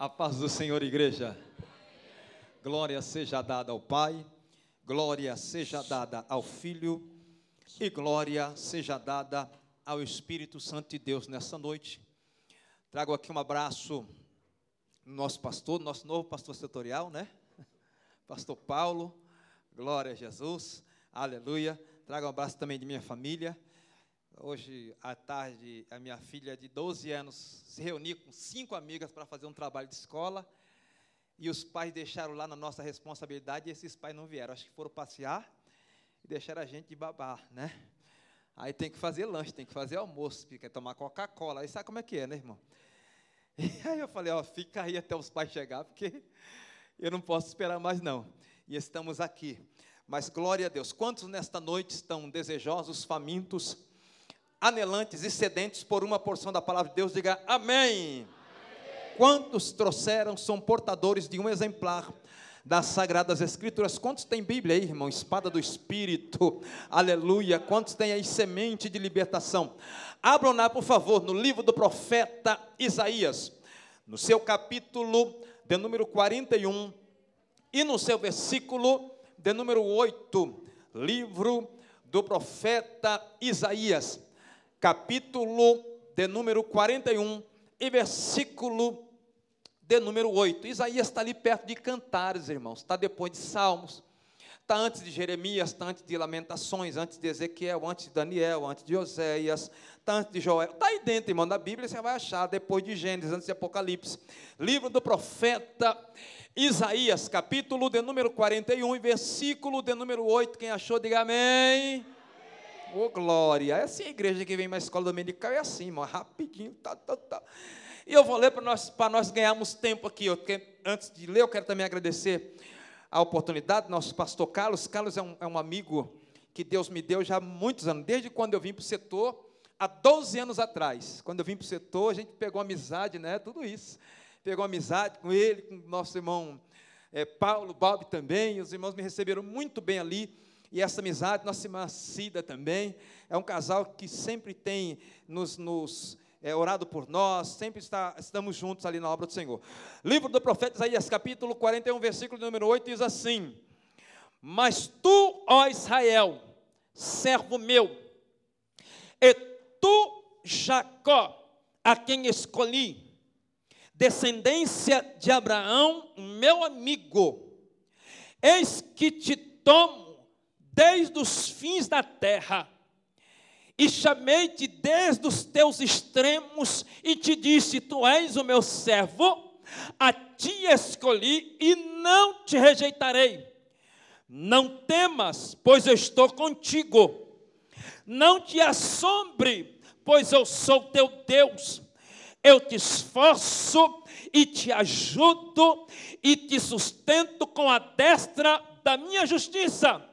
A paz do Senhor, igreja. Glória seja dada ao Pai, glória seja dada ao Filho e glória seja dada ao Espírito Santo de Deus nessa noite. Trago aqui um abraço no nosso pastor, nosso novo pastor setorial, né? Pastor Paulo. Glória a Jesus. Aleluia. Trago um abraço também de minha família. Hoje à tarde, a minha filha de 12 anos se reuniu com cinco amigas para fazer um trabalho de escola. E os pais deixaram lá na nossa responsabilidade e esses pais não vieram. Acho que foram passear e deixaram a gente de babar, né? Aí tem que fazer lanche, tem que fazer almoço, quer tomar Coca-Cola. Aí sabe como é que é, né, irmão? E aí eu falei, ó, fica aí até os pais chegar, porque eu não posso esperar mais não. E estamos aqui. Mas glória a Deus. Quantos nesta noite estão desejosos, famintos, anelantes e sedentes por uma porção da palavra de Deus, diga amém. amém. Quantos trouxeram, são portadores de um exemplar das Sagradas Escrituras. Quantos tem Bíblia aí, irmão? Espada do Espírito, aleluia. Quantos tem aí semente de libertação? Abram lá, por favor, no livro do profeta Isaías, no seu capítulo de número 41 e no seu versículo de número 8. Livro do profeta Isaías capítulo de número 41 e versículo de número 8. Isaías está ali perto de Cantares, irmãos, está depois de Salmos, está antes de Jeremias, está antes de Lamentações, antes de Ezequiel, antes de Daniel, antes de Oséias, está antes de Joel, está aí dentro, irmão, da Bíblia você vai achar, depois de Gênesis, antes de Apocalipse, livro do profeta Isaías, capítulo de número 41 e versículo de número 8, quem achou, diga amém. Ô, oh, glória. É assim a igreja que vem na escola dominical, é assim, irmão, rapidinho, tá, tá, tá. E eu vou ler para nós, nós ganharmos tempo aqui. Eu, antes de ler, eu quero também agradecer a oportunidade, nosso pastor Carlos. Carlos é um, é um amigo que Deus me deu já há muitos anos, desde quando eu vim para o setor, há 12 anos atrás. Quando eu vim para o setor, a gente pegou amizade, né? Tudo isso. Pegou amizade com ele, com nosso irmão é, Paulo, Bob também. Os irmãos me receberam muito bem ali e essa amizade, nossa irmã Cida também, é um casal que sempre tem nos, nos é, orado por nós, sempre está, estamos juntos ali na obra do Senhor. Livro do profeta Isaías, capítulo 41, versículo número 8, diz assim: Mas tu, ó Israel, servo meu, e tu, Jacó, a quem escolhi, descendência de Abraão, meu amigo, eis que te tomo desde os fins da terra, e chamei-te desde os teus extremos, e te disse: Tu és o meu servo, a ti escolhi e não te rejeitarei. Não temas, pois eu estou contigo. Não te assombre, pois eu sou teu Deus. Eu te esforço e te ajudo e te sustento com a destra da minha justiça.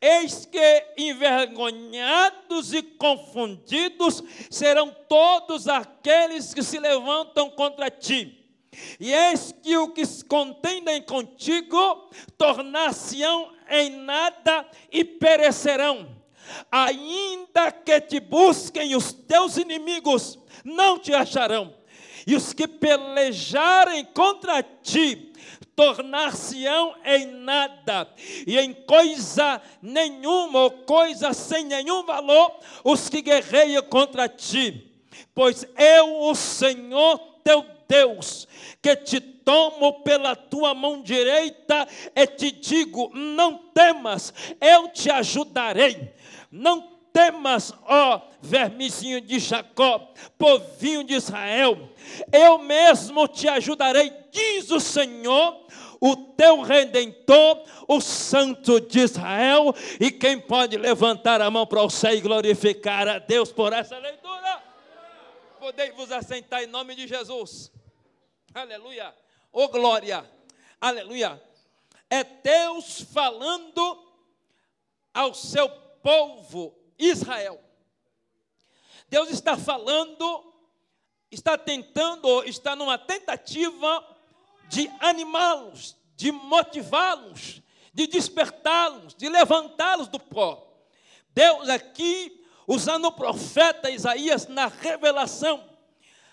Eis que envergonhados e confundidos serão todos aqueles que se levantam contra ti. E eis que o que contendem contigo tornar-se-ão em nada e perecerão. Ainda que te busquem os teus inimigos, não te acharão. E os que pelejarem contra ti tornar-se-ão em nada, e em coisa nenhuma, ou coisa sem nenhum valor, os que guerreiam contra ti. Pois eu, o Senhor teu Deus, que te tomo pela tua mão direita e te digo: não temas, eu te ajudarei. Não temas, ó vermezinho de Jacó, povinho de Israel, eu mesmo te ajudarei, diz o Senhor, o teu redentor, o Santo de Israel. E quem pode levantar a mão para o céu e glorificar a Deus por essa leitura? Podei vos assentar em nome de Jesus. Aleluia. Oh glória. Aleluia. É Deus falando ao seu povo Israel. Deus está falando, está tentando, está numa tentativa de animá-los, de motivá-los, de despertá-los, de levantá-los do pó. Deus aqui, usando o profeta Isaías na revelação,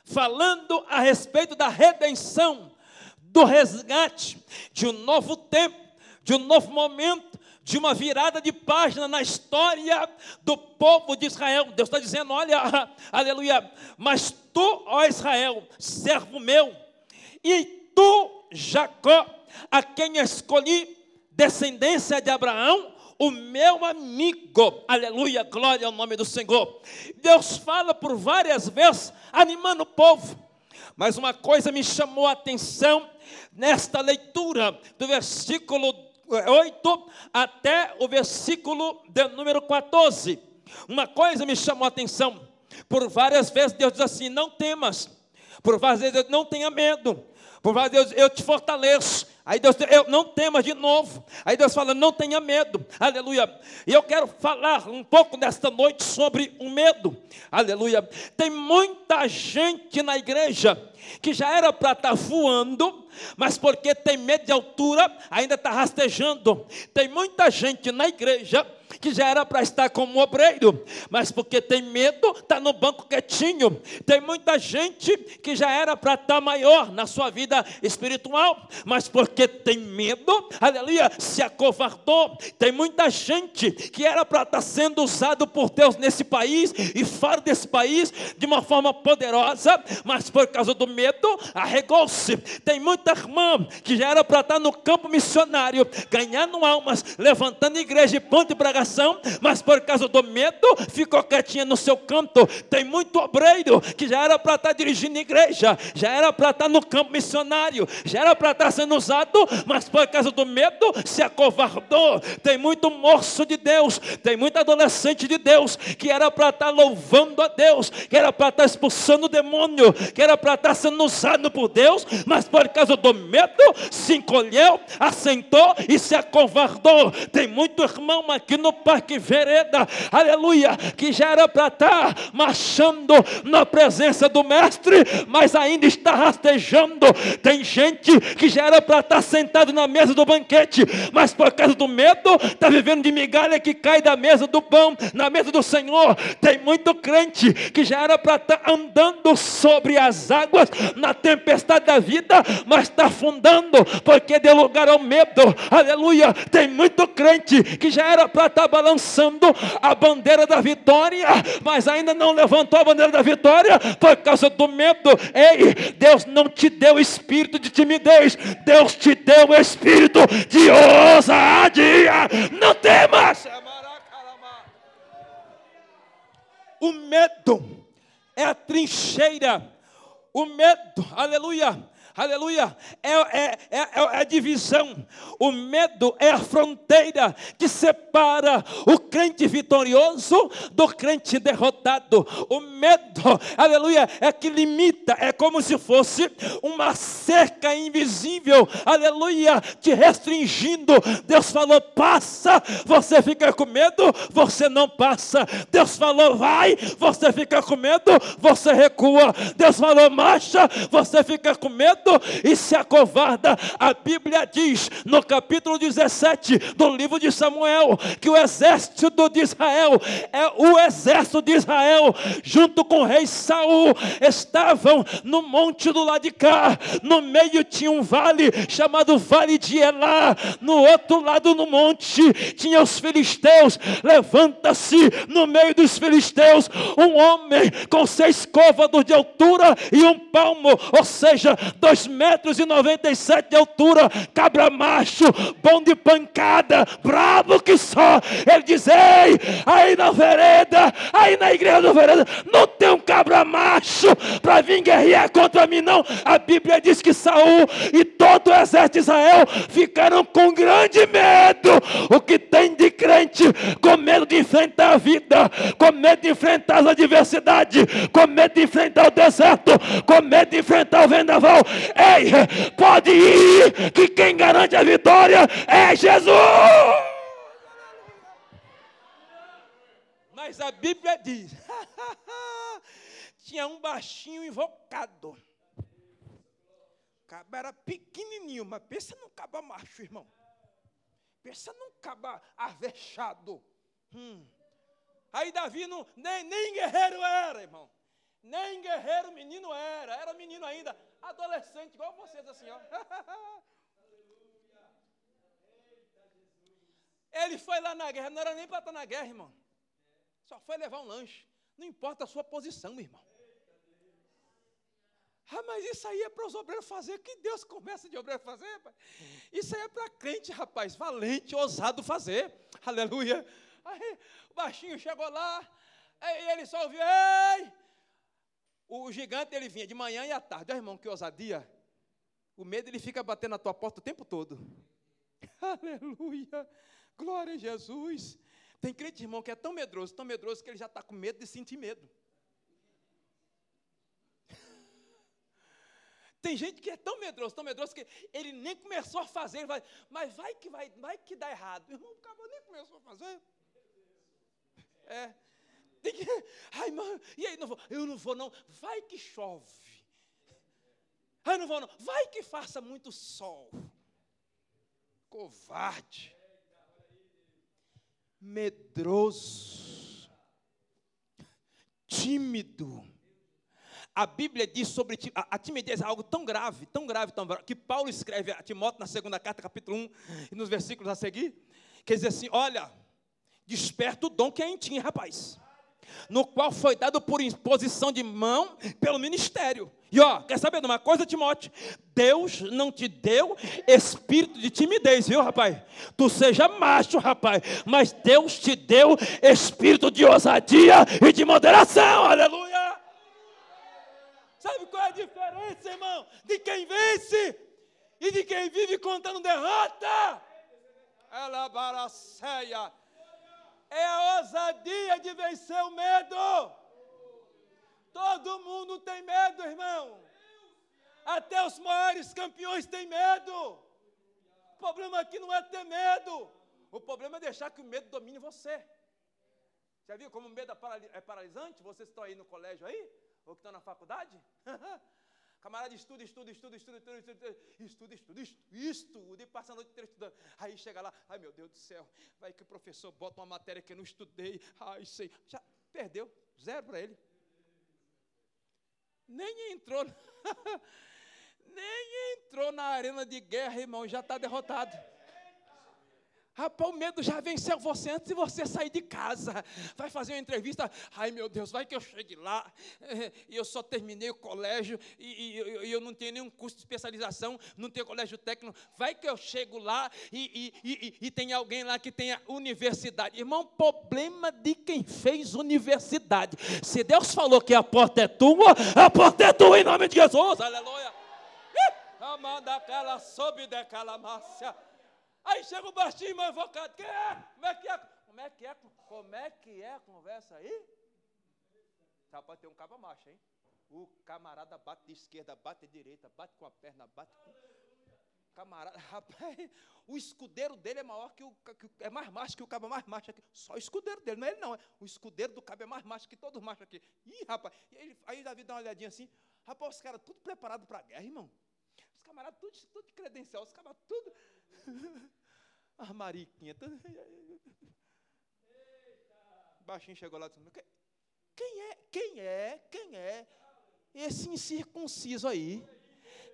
falando a respeito da redenção, do resgate, de um novo tempo, de um novo momento, de uma virada de página na história do povo de Israel. Deus está dizendo: olha, aleluia, mas tu, ó Israel, servo meu, e tu, Jacó, a quem escolhi, descendência de Abraão, o meu amigo, aleluia, glória ao nome do Senhor. Deus fala por várias vezes, animando o povo, mas uma coisa me chamou a atenção nesta leitura do versículo 8 até o versículo de número 14. Uma coisa me chamou a atenção. Por várias vezes Deus diz assim: não temas. Por várias vezes Deus não tenha medo. Por várias vezes eu te fortaleço. Aí Deus, eu não temas de novo. Aí Deus fala, não tenha medo. Aleluia. E eu quero falar um pouco nesta noite sobre o medo. Aleluia. Tem muita gente na igreja que já era para estar tá voando, mas porque tem medo de altura, ainda está rastejando. Tem muita gente na igreja que já era para estar como obreiro, mas porque tem medo, está no banco quietinho. Tem muita gente que já era para estar maior na sua vida espiritual, mas porque tem medo, aleluia, se acovardou. Tem muita gente que era para estar sendo usado por Deus nesse país e fora desse país de uma forma poderosa, mas por causa do medo, arregou-se. Tem muita irmã que já era para estar no campo missionário, ganhando almas, levantando igreja e ponto de mas por causa do medo ficou quietinha no seu canto. Tem muito obreiro que já era para estar tá dirigindo igreja, já era para estar tá no campo missionário, já era para estar tá sendo usado, mas por causa do medo se acovardou. Tem muito moço de Deus, tem muito adolescente de Deus que era para estar louvando a Deus, que era para estar expulsando o demônio, que era para estar sendo usado por Deus, mas por causa do medo se encolheu, assentou e se acovardou. Tem muito irmão aqui no Parque Vereda, aleluia, que já era para estar marchando na presença do Mestre, mas ainda está rastejando. Tem gente que já era para estar sentado na mesa do banquete, mas por causa do medo, está vivendo de migalha que cai da mesa do pão, na mesa do Senhor. Tem muito crente que já era para estar andando sobre as águas na tempestade da vida, mas está afundando, porque deu lugar ao medo, aleluia. Tem muito crente que já era para estar balançando a bandeira da vitória, mas ainda não levantou a bandeira da vitória por causa do medo. Ei, Deus não te deu espírito de timidez, Deus te deu o espírito de ousadia. Não temas. O medo é a trincheira. O medo, aleluia, aleluia, é, é, é, é, a divisão, o medo é a fronteira que separa o crente vitorioso do crente derrotado, o medo, aleluia, é que limita, é como se fosse uma cerca invisível, aleluia, te restringindo. Deus falou, passa, você fica com medo, você não passa. Deus falou, vai, você fica com medo, você recua. Deus falou, marcha, você fica com medo medo e se acovarda. A Bíblia diz no capítulo 17 do livro de Samuel que o exército de Israel é o exército de Israel junto com o rei Saul estavam no monte do lado de cá. No meio tinha um vale chamado Vale de Elá. No outro lado no monte tinha os filisteus. Levanta-se no meio dos filisteus um homem com seis côvados de altura e um palmo, ou seja, dois 2 metros e 97 de altura, cabra macho, bom de pancada, bravo que só. Ele diz: Ei, aí na vereda, aí na igreja do vereda, não tem um cabra macho para vir guerrear contra mim, não. A Bíblia diz que Saul e todo o exército de Israel ficaram com grande medo. O que tem de crente com medo de enfrentar a vida, com medo de enfrentar as adversidades, com medo de enfrentar o deserto, com medo de enfrentar o vendaval. Ei, pode ir, que quem garante a vitória é Jesus. Mas a Bíblia diz: tinha um baixinho invocado. O cabo era pequenininho, mas pensa num caba macho, irmão. Pensa num caba avexado. Hum. Aí Davi não, nem, nem guerreiro era, irmão. Nem guerreiro menino era, era menino ainda, adolescente, igual vocês assim, ó. Ele foi lá na guerra, não era nem para estar na guerra, irmão. Só foi levar um lanche. Não importa a sua posição, irmão. Ah, mas isso aí é para os obreiros fazer. Que Deus começa de obreiro fazer, pai? Isso aí é para crente, rapaz, valente, ousado fazer. Aleluia. Aí o baixinho chegou lá, aí ele só ouviu, ei! O gigante ele vinha de manhã e à tarde. Olha, irmão, que ousadia. O medo ele fica batendo na tua porta o tempo todo. Aleluia. Glória a Jesus. Tem crente, irmão, que é tão medroso, tão medroso, que ele já está com medo de sentir medo. Tem gente que é tão medroso, tão medroso, que ele nem começou a fazer, vai, mas vai que vai, vai que dá errado. Irmão, o cara nem começou a fazer. É. Tem que, ai, mano, e aí, não vou, eu não vou não, vai que chove. Ai, não vou não, vai que faça muito sol. Covarde medroso, tímido. A Bíblia diz sobre a, a timidez é algo tão grave, tão grave, tão grave, que Paulo escreve a Timóteo na segunda carta, capítulo 1, e nos versículos a seguir, quer dizer assim: olha, desperta o dom que é em ti, rapaz no qual foi dado por imposição de mão pelo ministério. E ó, quer saber de uma coisa, Timóteo? Deus não te deu espírito de timidez, viu, rapaz? Tu seja macho, rapaz, mas Deus te deu espírito de ousadia e de moderação, aleluia! Sabe qual é a diferença, irmão? De quem vence e de quem vive contando derrota? Ela baraceia é a ousadia de vencer o medo. Todo mundo tem medo, irmão. Até os maiores campeões têm medo. O problema aqui não é ter medo. O problema é deixar que o medo domine você. Já viu como o medo é, é paralisante? Vocês estão aí no colégio aí? Ou que estão na faculdade? Camarada estuda, estuda, estuda, estuda, estuda, estuda, estuda, estuda, estuda, estuda, e passa a noite inteira estudando. Aí chega lá, ai meu Deus do céu, vai que o professor bota uma matéria que eu não estudei, ai sei, já perdeu, zero para ele. Nem entrou, nem entrou na arena de guerra, irmão, já está derrotado. Rapaz, o medo já venceu você antes de você sair de casa. Vai fazer uma entrevista. Ai, meu Deus, vai que eu chegue lá. E eu só terminei o colégio. E, e, e, eu não tenho nenhum curso de especialização. Não tenho colégio técnico. Vai que eu chego lá e, e, tem alguém lá que tenha universidade. Irmão, problema de quem fez universidade. Se Deus falou que a porta é tua, a porta é tua em nome de Jesus. Aleluia. Amanda aquela sobe daquela massa. Aí chega o baixinho mais invocado. Quem é? Como é que é? Como é que é? Como é que é a conversa aí? Já pode ter um cabo macho, hein? O camarada bate de esquerda, bate de direita, bate com a perna, bate com. Camarada, rapaz, o escudeiro dele é maior que o. Que, é mais macho que o cabo mais macho aqui. Só o escudeiro dele, não é ele não. É. O escudeiro do cabo é mais macho que todos os machos aqui. Ih, rapaz, e aí, aí Davi dá uma olhadinha assim. Rapaz, os caras tudo preparado para a guerra, irmão. Os camaradas tudo, tudo de credencial, os camaradas tudo. A mariquinha. Tudo... Baixinho chegou lá dizendo, quem é, quem é, quem é esse incircunciso aí?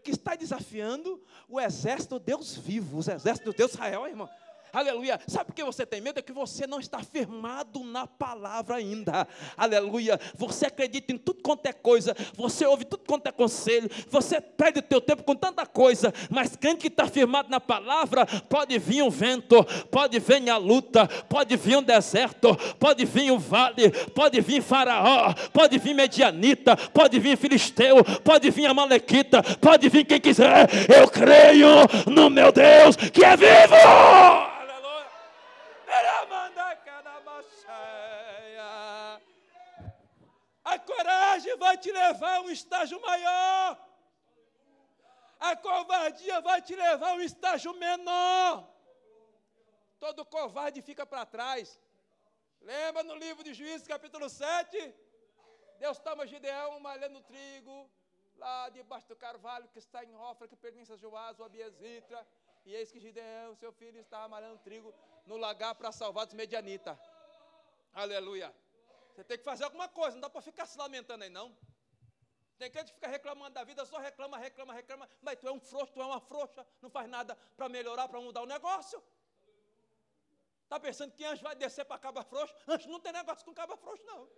Que está desafiando o exército do Deus vivo, o exército do Deus Israel, irmão. Aleluia. Sabe por que você tem medo? É que você não está firmado na palavra ainda. Aleluia. Você acredita em tudo quanto é coisa. Você ouve tudo quanto é conselho. Você perde o teu tempo com tanta coisa. Mas quem que está firmado na palavra, pode vir um vento, pode vir a luta, pode vir um deserto, pode vir um vale, pode vir faraó, pode vir medianita, pode vir filisteu, pode vir a malequita, pode vir quem quiser. Eu creio no meu Deus que é vivo. Coragem vai te levar a um estágio maior. A covardia vai te levar a um estágio menor. Todo covarde fica para trás. Lembra no livro de Juízes, capítulo 7? Deus toma Gideão malhando trigo, lá debaixo do carvalho que está em Ofra, que pertence a Joás, o Abiesitra. E eis que Gideão, seu filho, estava malhando trigo no lagar para salvar os medianitas. Aleluia. Você tem que fazer alguma coisa, não dá para ficar se lamentando aí, não. Tem gente que reclamando da vida, só reclama, reclama, reclama, mas tu é um frouxo, tu é uma frouxa, não faz nada para melhorar, para mudar o negócio. Está pensando que anjo vai descer para caba frouxo? Anjo não tem negócio com caba frouxo, não.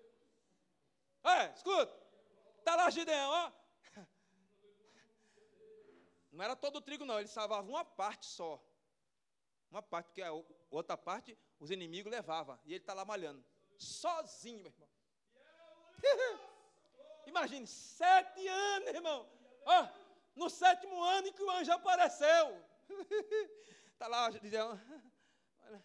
É, escuta. Está lá Gideão, ó. Não era todo o trigo, não. Ele salvava uma parte só. Uma parte, porque a outra parte os inimigos levavam. E ele está lá malhando. Sozinho, meu irmão. Imagine, sete anos, irmão. Ó, no sétimo ano em que o anjo apareceu. Está lá, dizendo.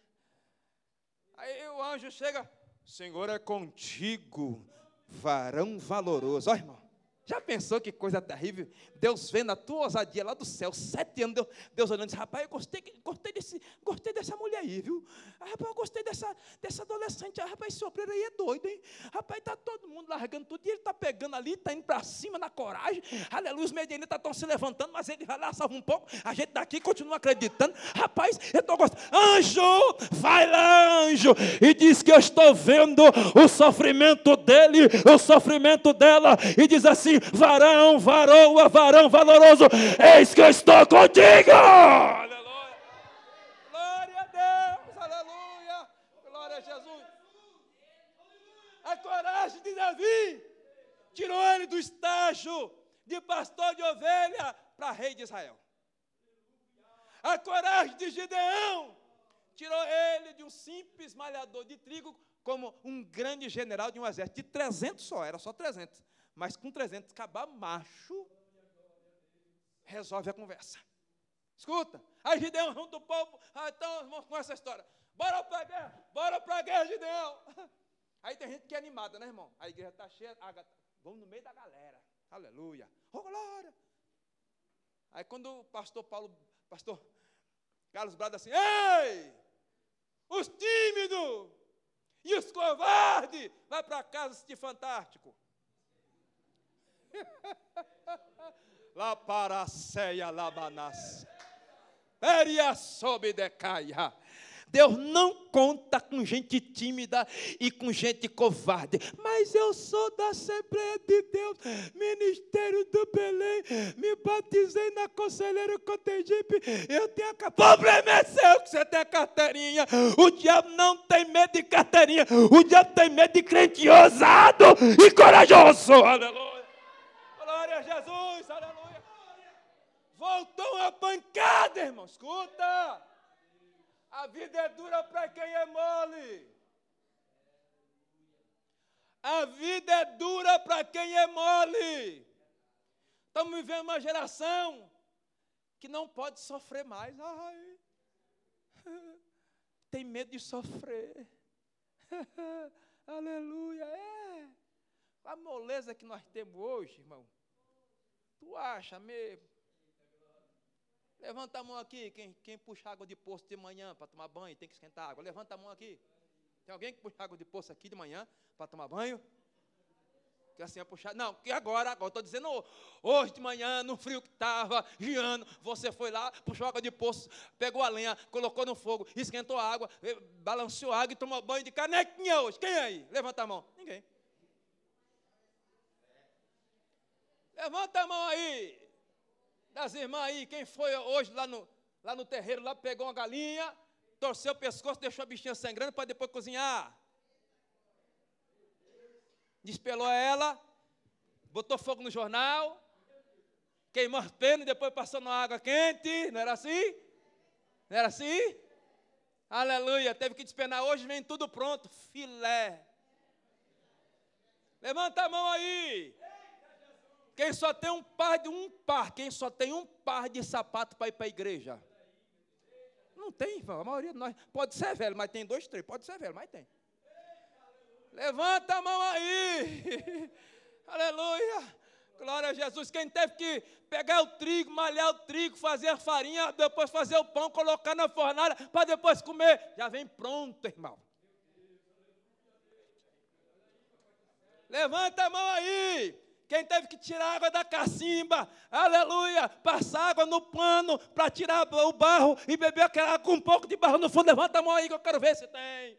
Aí o anjo chega, Senhor é contigo, varão valoroso. Ó, irmão. Já pensou que coisa terrível? Deus vendo a tua ousadia lá do céu, sete anos, Deus, Deus olhando disse, rapaz, eu gostei, gostei, desse, gostei dessa mulher aí, viu? Ah, rapaz, eu gostei dessa, dessa adolescente. Ah, rapaz, esse obreiro aí é doido, hein? Rapaz, está todo mundo largando tudo, e ele está pegando ali, está indo para cima na coragem. Aleluia, os medianistas estão se levantando, mas ele vai lá, salva um pouco. A gente daqui continua acreditando. Rapaz, eu estou gostando. Anjo, vai lá, anjo, e diz que eu estou vendo o sofrimento dele, o sofrimento dela, e diz assim, varão, varoa, varão valoroso, eis que eu estou contigo. Glória a Deus, aleluia. Glória a Jesus. A coragem de Davi tirou ele do estágio de pastor de ovelha para rei de Israel. A coragem de Gideão tirou ele de um simples malhador de trigo como um grande general de um exército de 300 só, era só 300. Mas com 300 acabar macho, resolve a conversa. Escuta, aí Gideão junto o povo, ah, então vamos com essa história. Bora para a guerra, bora para a guerra, Gideão. Aí tem gente que é animada, né, irmão? A igreja está cheia, a, vamos no meio da galera. Aleluia. Oh, glória. Aí quando o pastor Paulo, pastor Carlos brada assim, ei! Os tímidos e os covardes, vai para casa de fantástico. Lá para ceia labanas. Peria sob decaia. Deus não conta com gente tímida e com gente covarde. Mas eu sou da Assembleia de Deus, Ministério do Belém, me batizei na Conselheira Cotegipe, eu tenho a Problema é seu que você tem a carteirinha. O diabo não tem medo de carteirinha, o diabo tem medo de crente ousado e corajoso. Aleluia. Glória a Jesus, aleluia. Voltou a pancada, irmão. Escuta. A vida é dura para quem é mole. A vida é dura para quem é mole. Estamos vivendo uma geração que não pode sofrer mais. Ai, tem medo de sofrer. Aleluia. É. A moleza que nós temos hoje, irmão. Tu acha mesmo? Levanta a mão aqui, quem, quem puxa água de poço de manhã para tomar banho, tem que esquentar água. Levanta a mão aqui. Tem alguém que puxa água de poço aqui de manhã para tomar banho? Que assim é puxar. Não, que agora, agora, estou dizendo, hoje de manhã, no frio que estava, giando, você foi lá, puxou água de poço, pegou a lenha, colocou no fogo, esquentou a água, eh, balanceou a água e tomou banho de canequinha hoje. Quem é aí? Levanta a mão. Ninguém. Levanta a mão aí das irmãs aí, quem foi hoje lá no, lá no terreiro, lá pegou uma galinha, torceu o pescoço, deixou a bichinha sangrando para depois cozinhar. Despelou ela, botou fogo no jornal, queimou as penas e depois passou na água quente, não era assim? Não era assim? Aleluia, teve que despenar hoje, vem tudo pronto, filé. Levanta a mão aí. Quem só tem um par de um par, quem só tem um par de sapato para ir para a igreja? Não tem, irmão. A maioria de nós pode ser velho, mas tem dois, três. Pode ser velho, mas tem. Levanta a mão aí. Aleluia. Glória a Jesus. Quem teve que pegar o trigo, malhar o trigo, fazer a farinha, depois fazer o pão, colocar na fornalha para depois comer, já vem pronto, irmão. Levanta a mão aí. Quem teve que tirar água da cacimba, aleluia, passar água no pano para tirar o barro e beber aquela água com um pouco de barro no fundo, levanta a mão aí que eu quero ver se tem.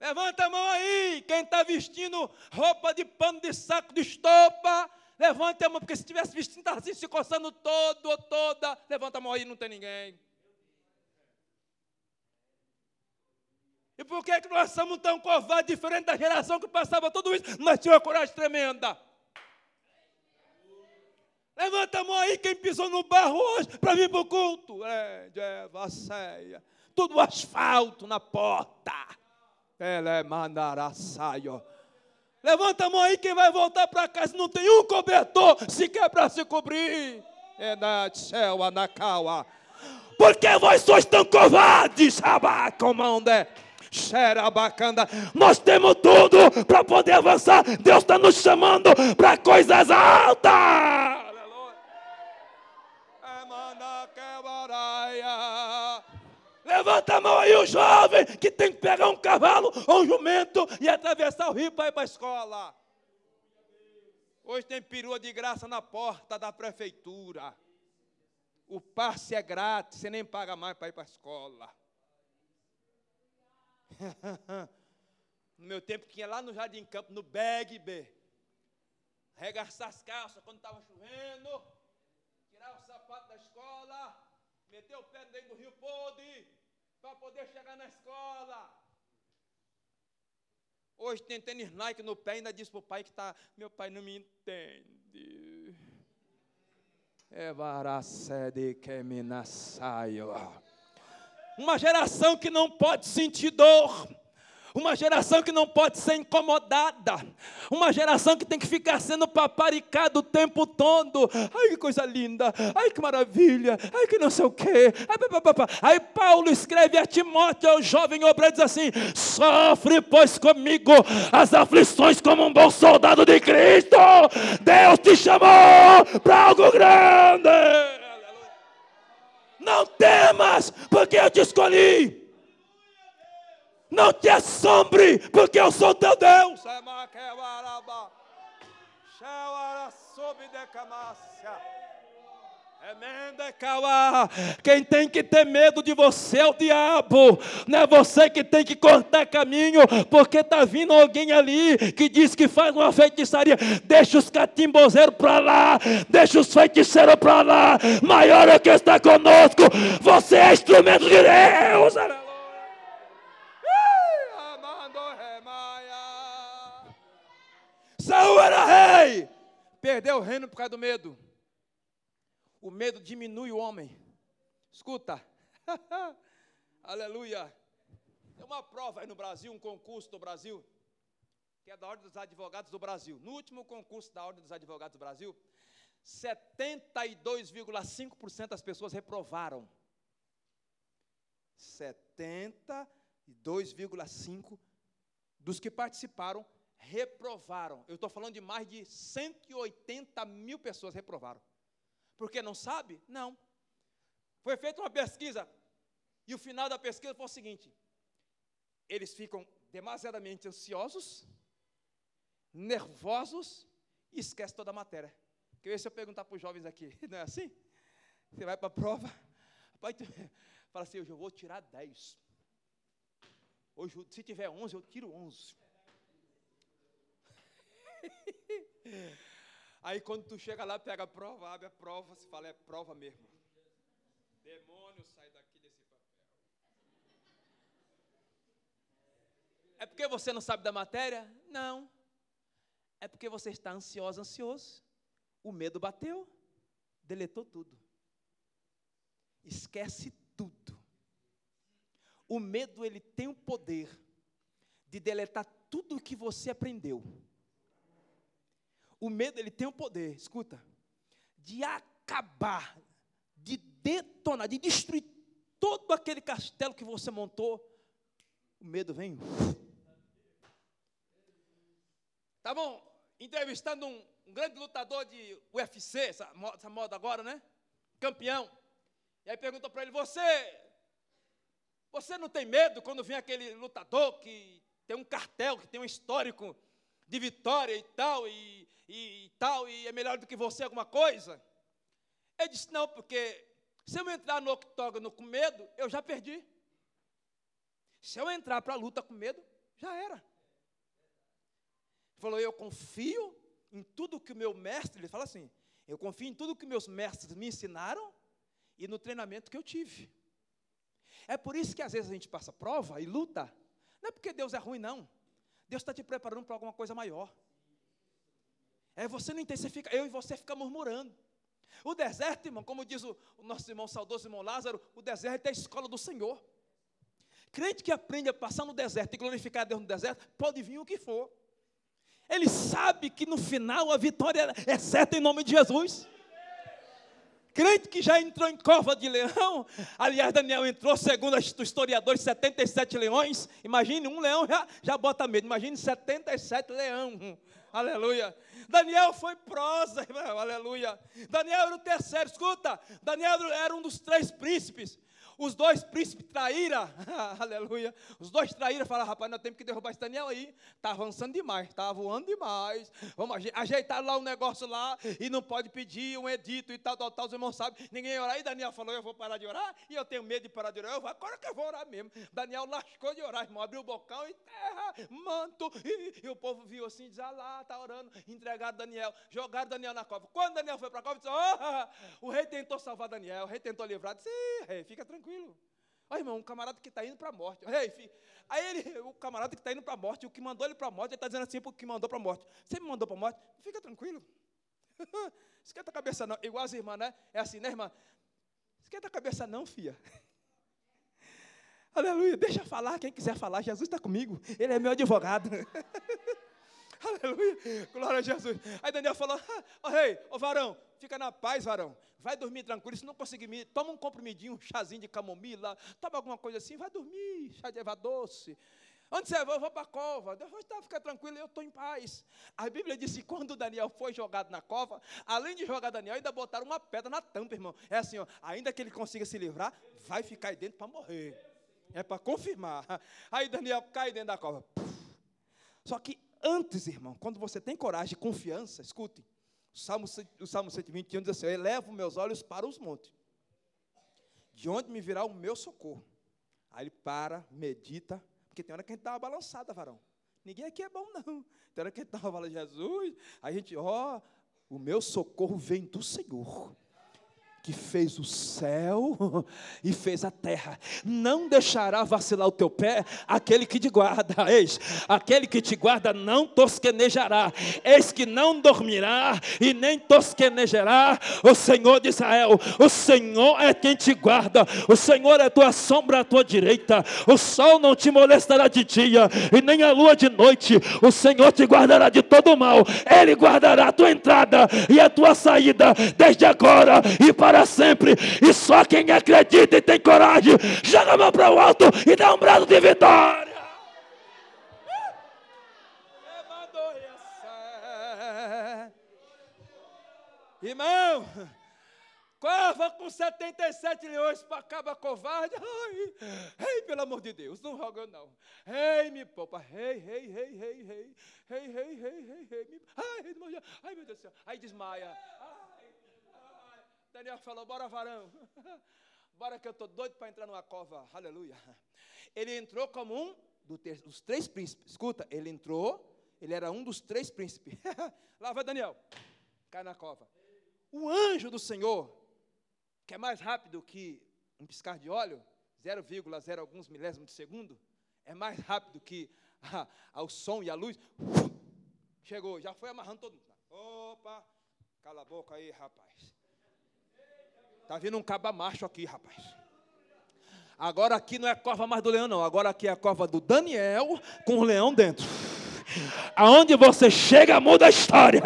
Levanta a mão aí, quem está vestindo roupa de pano de saco de estopa. Levante a mão, porque se estivesse vestindo, estava assim, se coçando todo ou toda. Levanta a mão aí, não tem ninguém. E por que, que nós somos tão covardes, diferente da geração que passava tudo isso, mas tinha uma coragem tremenda? Levanta a mão aí quem pisou no barro hoje para vir para o culto. É, Eva, ceia. Tudo asfalto na porta. Ela é mandaraçaio. Levanta a mão aí quem vai voltar para casa não tem um cobertor sequer para se cobrir. É na céu, anakawa. Por que vós sois tão covardes, abacomande? Xerabacanda. Nós temos tudo para poder avançar. Deus está nos chamando para coisas altas. Levanta a mão aí o jovem que tem que pegar um cavalo ou um jumento e atravessar o rio para ir para a escola. Hoje tem perua de graça na porta da prefeitura. O passe é grátis, você nem paga mais para ir para a escola. no meu tempo tinha lá no Jardim Campo, no Bag B. Regaçar as calças quando estava chovendo, tirar o sapato da escola, meter o pé dentro do rio Podre, para poder chegar na escola. Hoje tem tênis Nike no pé ainda diz para o pai que está, meu pai não me entende. É varacede que me nassaio. Uma geração que não pode sentir dor uma geração que não pode ser incomodada, uma geração que tem que ficar sendo paparicada o tempo todo. Ai, que coisa linda, ai, que maravilha, ai, que não sei o quê. Aí Paulo escreve a Timóteo, ao jovem obreiro, diz assim: sofre, pois comigo as aflições como um bom soldado de Cristo. Deus te chamou para algo grande. Não temas, porque eu te escolhi. Não te assombre, porque eu sou teu Deus. Quem tem que ter medo de você é o diabo, não é você que tem que cortar caminho, porque está vindo alguém ali que diz que faz uma feitiçaria. Deixa os catimbozeiros para lá, deixa os feiticeiros para lá. Maior é que está conosco, você é instrumento de Deus. Saul era rei, perdeu o reino por causa do medo. O medo diminui o homem. Escuta, aleluia. Tem uma prova aí no Brasil, um concurso do Brasil, que é da Ordem dos Advogados do Brasil. No último concurso da Ordem dos Advogados do Brasil, 72,5% das pessoas reprovaram. 72,5% dos que participaram reprovaram. Eu estou falando de mais de 180 mil pessoas reprovaram. Porque não sabe? Não. Foi feita uma pesquisa e o final da pesquisa foi o seguinte: eles ficam demasiadamente ansiosos, nervosos e esquecem toda a matéria. Que se eu perguntar para os jovens aqui, não é assim? Você vai para a prova, pai, fala assim: hoje eu vou tirar 10. Hoje, se tiver 11, eu tiro 11. Aí quando tu chega lá, pega a prova, abre a prova, se fala, é prova mesmo. Demônio sai daqui desse papel. É porque você não sabe da matéria? Não. É porque você está ansioso, ansioso. O medo bateu, deletou tudo. Esquece tudo. O medo ele tem o poder de deletar tudo o que você aprendeu o medo ele tem o poder, escuta, de acabar, de detonar, de destruir todo aquele castelo que você montou. O medo vem. Estavam entrevistando um, um, grande lutador de UFC, essa, essa moda agora, né? Campeão. E aí perguntou para ele: Você, você não tem medo quando vem aquele lutador que tem um cartel, que tem um histórico de vitória e tal, e, e, e, tal, e é melhor do que você alguma coisa? Ele disse: Não, porque se eu entrar no octógono com medo, eu já perdi. Se eu entrar para a luta com medo, Já era. Ele falou: Eu confio em tudo que o meu mestre, ele fala assim: Eu confio em tudo que meus mestres me ensinaram e no treinamento que eu tive. É por isso que às vezes a gente passa prova e luta. Não é porque Deus é ruim, não. Deus está te preparando para alguma coisa maior. É você não entende, você fica, eu e você fica murmurando. O deserto, irmão, como diz o, o nosso irmão saudoso irmão Lázaro, o deserto é a escola do Senhor. Crente que aprende a passar no deserto e glorificar a Deus no deserto, pode vir o que for. Ele sabe que no final a vitória é certa em nome de Jesus. Crente que já entrou em cova de leão, aliás, Daniel entrou, segundo os historiadores, 77 leões. Imagine, um leão já, já bota medo, imagine 77 leão. Aleluia. Daniel foi prosa, aleluia. Daniel era o terceiro, escuta, Daniel era um dos três príncipes. Os dois príncipes traíram, aleluia. Os dois traíram, falaram, rapaz, nós temos que derrubar esse Daniel aí. Está avançando demais, está voando demais. Vamos ajeitar lá o um negócio lá e não pode pedir um edito e tal, tal, tal. Os irmãos sabem, ninguém orar. E Daniel falou, eu vou parar de orar e eu tenho medo de parar de orar. Eu vou, agora que eu vou orar mesmo. Daniel lascou de orar, irmão. Abriu o bocão e terra, manto. E, e o povo viu assim, diz, ah lá, está orando. Entregaram Daniel, jogaram Daniel na cova. Quando Daniel foi para a cova, disse, oh, o rei tentou salvar Daniel, o rei tentou livrar. Disse, rei, fica tranquilo tranquilo. Olha, irmão, um camarada que está indo para a morte. Ei, filho. Aí ele, o camarada que está indo para a morte, o que mandou ele para a morte, ele está dizendo assim para o que mandou para a morte. Você me mandou para a morte? Fica tranquilo. Esquenta a cabeça não. Igual as irmãs, né? É assim, né, irmã? Esquenta a cabeça não, filha. Aleluia. Deixa falar, quem quiser falar, Jesus está comigo. Ele é meu advogado. Aleluia. Glória a Jesus. Aí Daniel falou: Ó oh, rei, oh, varão, fica na paz, varão. Vai dormir tranquilo. Se não conseguir dormir, toma um comprimidinho, um chazinho de camomila, toma alguma coisa assim, vai dormir, chá de erva doce. Onde você vai? Eu vou para a cova. Depois tá, fica tranquilo, eu estou em paz. A Bíblia diz que quando Daniel foi jogado na cova, além de jogar Daniel, ainda botaram uma pedra na tampa, irmão. É assim, ó, ainda que ele consiga se livrar, vai ficar aí dentro para morrer. É para confirmar. Aí Daniel cai dentro da cova. Só que Antes, irmão, quando você tem coragem e confiança, escute, o Salmo, o Salmo 121 diz assim: Eu elevo meus olhos para os montes, de onde me virá o meu socorro. Aí ele para, medita, porque tem hora que a gente dá uma balançada, varão. Ninguém aqui é bom, não. Tem hora que a gente dá uma fala, Jesus, a gente, ó, o meu socorro vem do Senhor que fez o céu e fez a terra. Não deixará vacilar o teu pé aquele que te guarda. Eis, aquele que te guarda não tosquenejará. Eis que não dormirá e nem tosquenejará o Senhor de Israel. O Senhor é quem te guarda. O Senhor é tua sombra à tua direita. O sol não te molestará de dia e nem a lua de noite. O Senhor te guardará de todo mal. Ele guardará a tua entrada e a tua saída desde agora e para para sempre. E só quem acredita e tem coragem, joga a mão para o alto e dá um brado de vitória. Irmão, cova com 77 leões para acaba covarde. Ai, ei, pelo amor de Deus, não roga não. Ei, me poupa. Rei, rei, rei, rei. Rei, rei, rei, rei, rei. Ai, ai, meu Deus do céu. Aí desmaia. Daniel falou: Bora, varão. Bora que eu estou doido para entrar numa cova. Aleluia. Ele entrou como um dos três príncipes. Escuta, ele entrou, ele era um dos três príncipes. Lá vai Daniel. Cai na cova. O anjo do Senhor, que é mais rápido que um piscar de óleo, 0,0 alguns milésimos de segundo, é mais rápido que o som e a luz. Chegou, já foi amarrando todo mundo. Opa, cala a boca aí, rapaz. Tá vindo um caba macho aqui, rapaz. Agora aqui não é a cova mais do leão, não. Agora aqui é a cova do Daniel com o leão dentro. Aonde você chega, muda a história.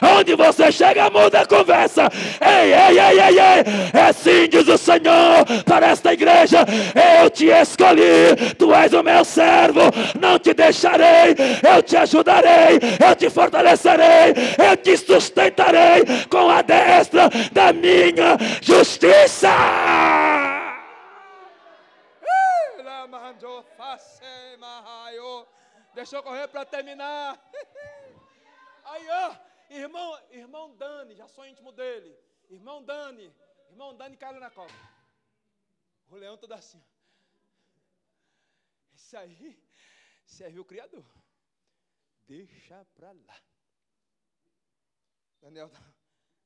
Aonde você chega, muda a conversa. Ei, ei, ei, ei, ei. É assim diz o Senhor para esta igreja. Eu te escolhi, tu és o meu servo. Não te deixarei, eu te ajudarei, eu te fortalecerei, eu te sustentarei com a destra da minha justiça. Deixa eu correr para terminar. Aí, ó, irmão, irmão Dani, já sou íntimo dele. Irmão Dani, irmão Dani caiu na cova. O leão todo assim. Esse aí, serve o Criador. Deixa para lá. Daniel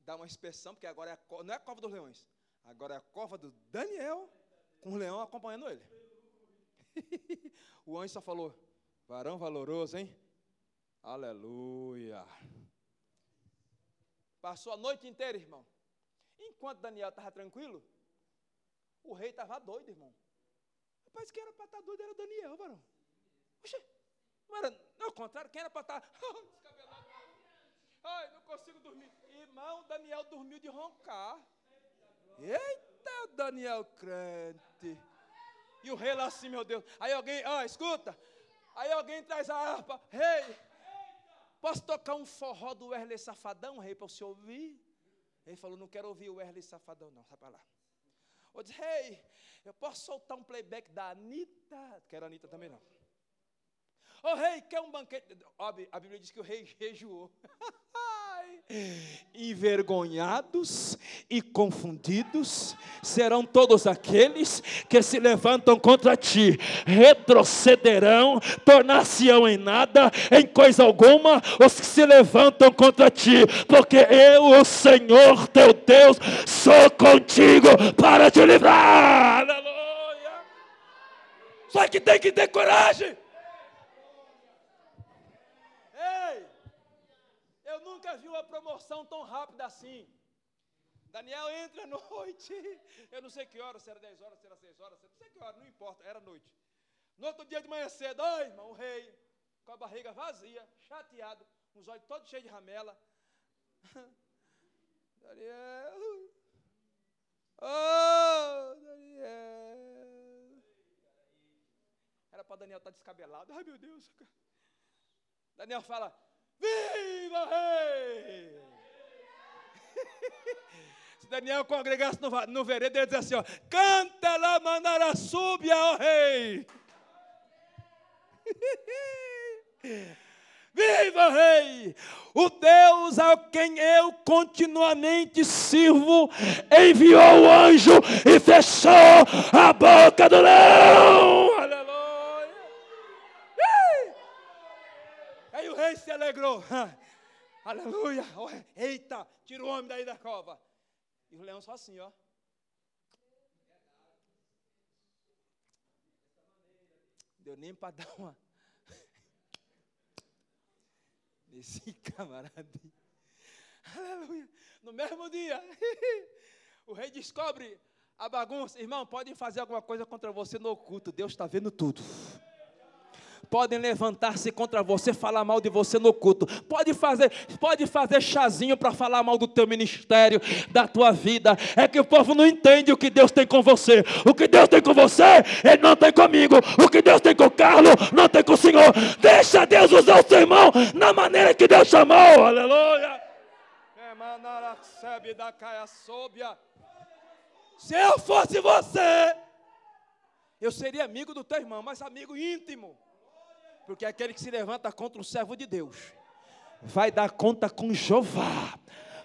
dá uma inspeção, porque agora é a, não é a cova dos leões, agora é a cova do Daniel, com o leão acompanhando ele. o anjo só falou: varão valoroso, hein? Aleluia. Passou a noite inteira, irmão. Enquanto Daniel estava tranquilo, o rei estava doido, irmão. Rapaz, quem era para estar tá doido era Daniel, varão. Oxe, não era, ao contrário, quem era para estar. Tá, Ai, não consigo dormir. Irmão, Daniel dormiu de roncar. Eita, Daniel crente. E o rei lá assim, meu Deus. Aí alguém, ó, escuta. Aí alguém traz a harpa. Rei, posso tocar um forró do Wesley Safadão, rei, para você ouvir? Ele falou, não quero ouvir o Wesley Safadão, não. Sai para lá. Eu disse, rei, eu posso soltar um playback da Anitta? Quero a Anitta também não. Ô oh, rei, quer um banquete? A Bíblia diz que o rei jejuou. Envergonhados e confundidos serão todos aqueles que se levantam contra ti, retrocederão, tornar-se-ão em nada, em coisa alguma, os que se levantam contra ti, porque eu, o Senhor teu Deus, sou contigo para te livrar. Aleluia! Só que tem que ter coragem. Nunca vi uma promoção tão rápida assim. Daniel entra à noite. Eu não sei que hora, se era 10 horas, se era 6 horas, não sei que hora, não importa, era noite. No outro dia de manhã cedo, irmão, o rei, com a barriga vazia, chateado, os olhos todos cheios de ramela. Daniel, oh, Daniel. Era para Daniel estar tá descabelado. Ai, meu Deus. Daniel fala: Viva Rei! Se Daniel congregasse no, no veredo, ele dizia assim: ó, Canta lá, manara súbia, ó Rei! Viva Rei! O Deus a quem eu continuamente sirvo enviou o anjo e fechou a boca do leão. rei se alegrou. Aleluia. Eita, tira o homem daí da cova. E o leão só assim, ó. Deu nem para dar uma. Nesse camarada. Aleluia. No mesmo dia, o rei descobre a bagunça. Irmão, podem fazer alguma coisa contra você no oculto. Deus está vendo tudo podem levantar-se contra você, falar mal de você no culto. Pode fazer, pode fazer chazinho para falar mal do teu ministério, da tua vida. É que o povo não entende o que Deus tem com você. O que Deus tem com você, ele não tem comigo. O que Deus tem com o Carlos, não tem com o Senhor. Deixa Deus usar o seu irmão na maneira que Deus chamou. Aleluia. Se eu fosse você, eu seria amigo do teu irmão, mas amigo íntimo. Porque aquele que se levanta contra um servo de Deus vai dar conta com Jeová.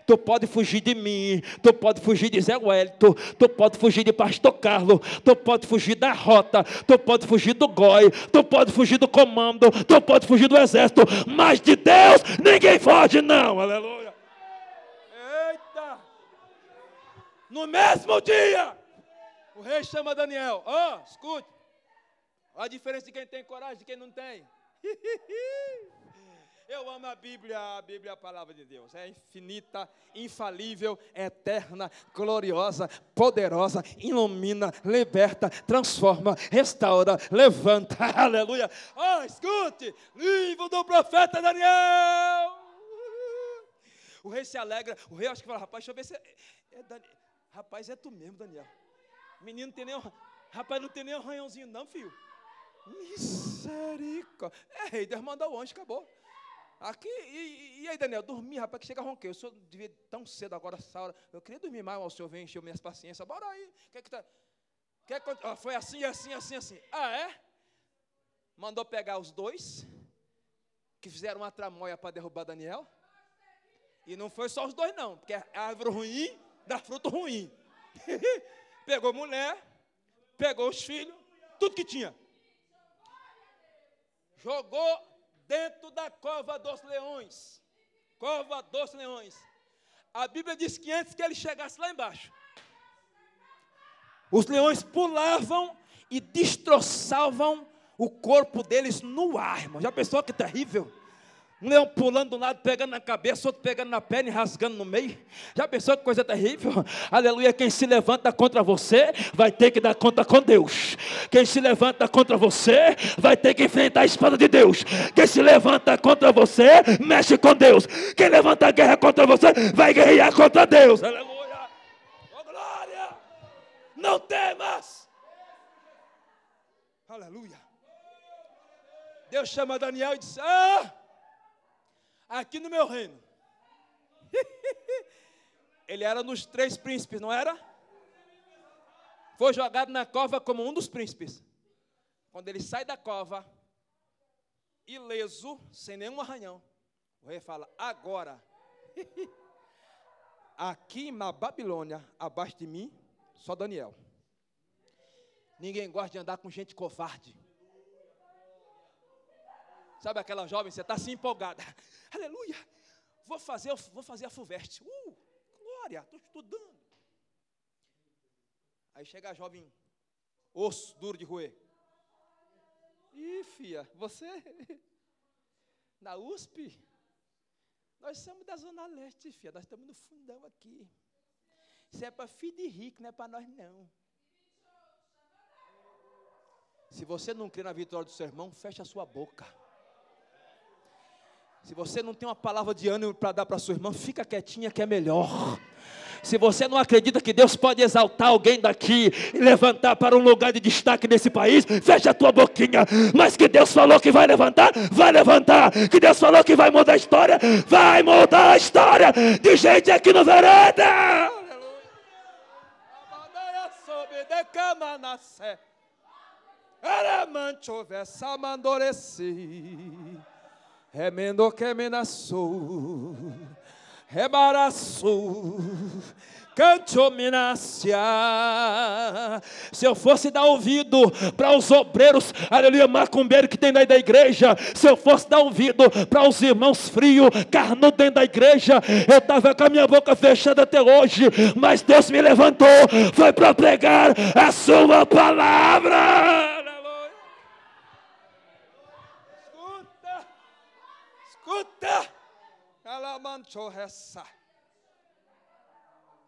Tu pode fugir de mim, tu pode fugir de Zé Wellington, tu pode fugir de Pastor Carlos, tu pode fugir da rota, tu pode fugir do goi, tu pode fugir do comando, tu pode fugir do exército, mas de Deus ninguém foge, não, aleluia. Eita! No mesmo dia, o rei chama Daniel, ó, oh, escute, Olha a diferença de quem tem coragem e quem não tem. Eu amo a Bíblia, a Bíblia é a palavra de Deus. É infinita, infalível, eterna, gloriosa, poderosa, ilumina, liberta, transforma, restaura, levanta. Aleluia. Oh, escute, livro do profeta Daniel. O rei se alegra. O rei acho que fala, rapaz, deixa eu ver se é, é. Rapaz, é tu mesmo, Daniel. Menino tem nem, rapaz, não tem nem um não, filho. Misericórdia. É, rei, Deus mandou o anjo, acabou. Aqui, e, e aí, Daniel, dormi, rapaz, que chega ronquei. Eu sou devia tão cedo agora, essa hora. Eu queria dormir mais, o senhor vem encher minhas paciências. Bora aí. Que que tá? Que que, ah, foi assim, assim, assim, assim. Ah, é? Mandou pegar os dois, que fizeram uma tramóia para derrubar Daniel. E não foi só os dois, não, porque a árvore ruim dá fruto ruim. pegou mulher, pegou os filhos, tudo que tinha jogou dentro da cova dos leões. Cova dos leões. A Bíblia diz que antes que ele chegasse lá embaixo, os leões pulavam e destroçavam o corpo deles no ar, irmão. Já pensou que terrível? Um leão pulando de um lado, pegando na cabeça, outro pegando na perna e rasgando no meio. Já pensou que coisa terrível? Aleluia. Quem se levanta contra você vai ter que dar conta com Deus. Quem se levanta contra você vai ter que enfrentar a espada de Deus. Quem se levanta contra você, mexe com Deus. Quem levanta a guerra contra você, vai guerrear contra Deus. Aleluia. Oh, glória. Não temas. Aleluia. Deus chama Daniel e diz: Ah! Aqui no meu reino. Ele era nos três príncipes, não era? Foi jogado na cova como um dos príncipes. Quando ele sai da cova, ileso, sem nenhum arranhão, o rei fala: Agora, aqui na Babilônia, abaixo de mim, só Daniel. Ninguém gosta de andar com gente covarde. Sabe aquela jovem, você está assim empolgada. Aleluia! Vou fazer, vou fazer a FUVEST. Uh, glória, estou estudando. Aí chega a jovem, osso duro de roer. Ih, filha, você na USP? Nós somos da Zona Leste, filha. Nós estamos no fundão aqui. Isso é para filho de rico, não é para nós não. Se você não crê na vitória do seu irmão, feche a sua boca. Se você não tem uma palavra de ânimo para dar para sua irmã, fica quietinha que é melhor. Se você não acredita que Deus pode exaltar alguém daqui e levantar para um lugar de destaque nesse país, fecha a tua boquinha. Mas que Deus falou que vai levantar, vai levantar. Que Deus falou que vai mudar a história, vai mudar a história de gente aqui no vereda. Aleluia remendo que me nasceu, rebaraçou, cantominácia. Se eu fosse dar ouvido para os obreiros, aleluia, macumbeiro que tem daí da igreja, se eu fosse dar ouvido para os irmãos frios, carno dentro da igreja, eu estava com a minha boca fechada até hoje, mas Deus me levantou, foi para pregar a sua palavra.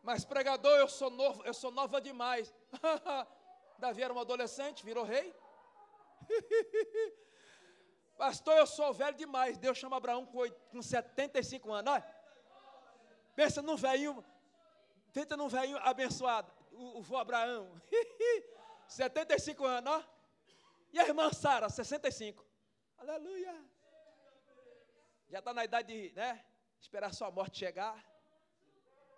Mas pregador, eu sou novo, eu sou nova demais. Davi era um adolescente, virou rei. Pastor, eu sou velho demais. Deus chama Abraão com, 8, com 75 anos. Olha. Pensa num velhinho, tenta num velhinho abençoado, o, o vô Abraão. 75 anos, ó. E a irmã Sara, 65. Aleluia já está na idade de né, esperar sua morte chegar.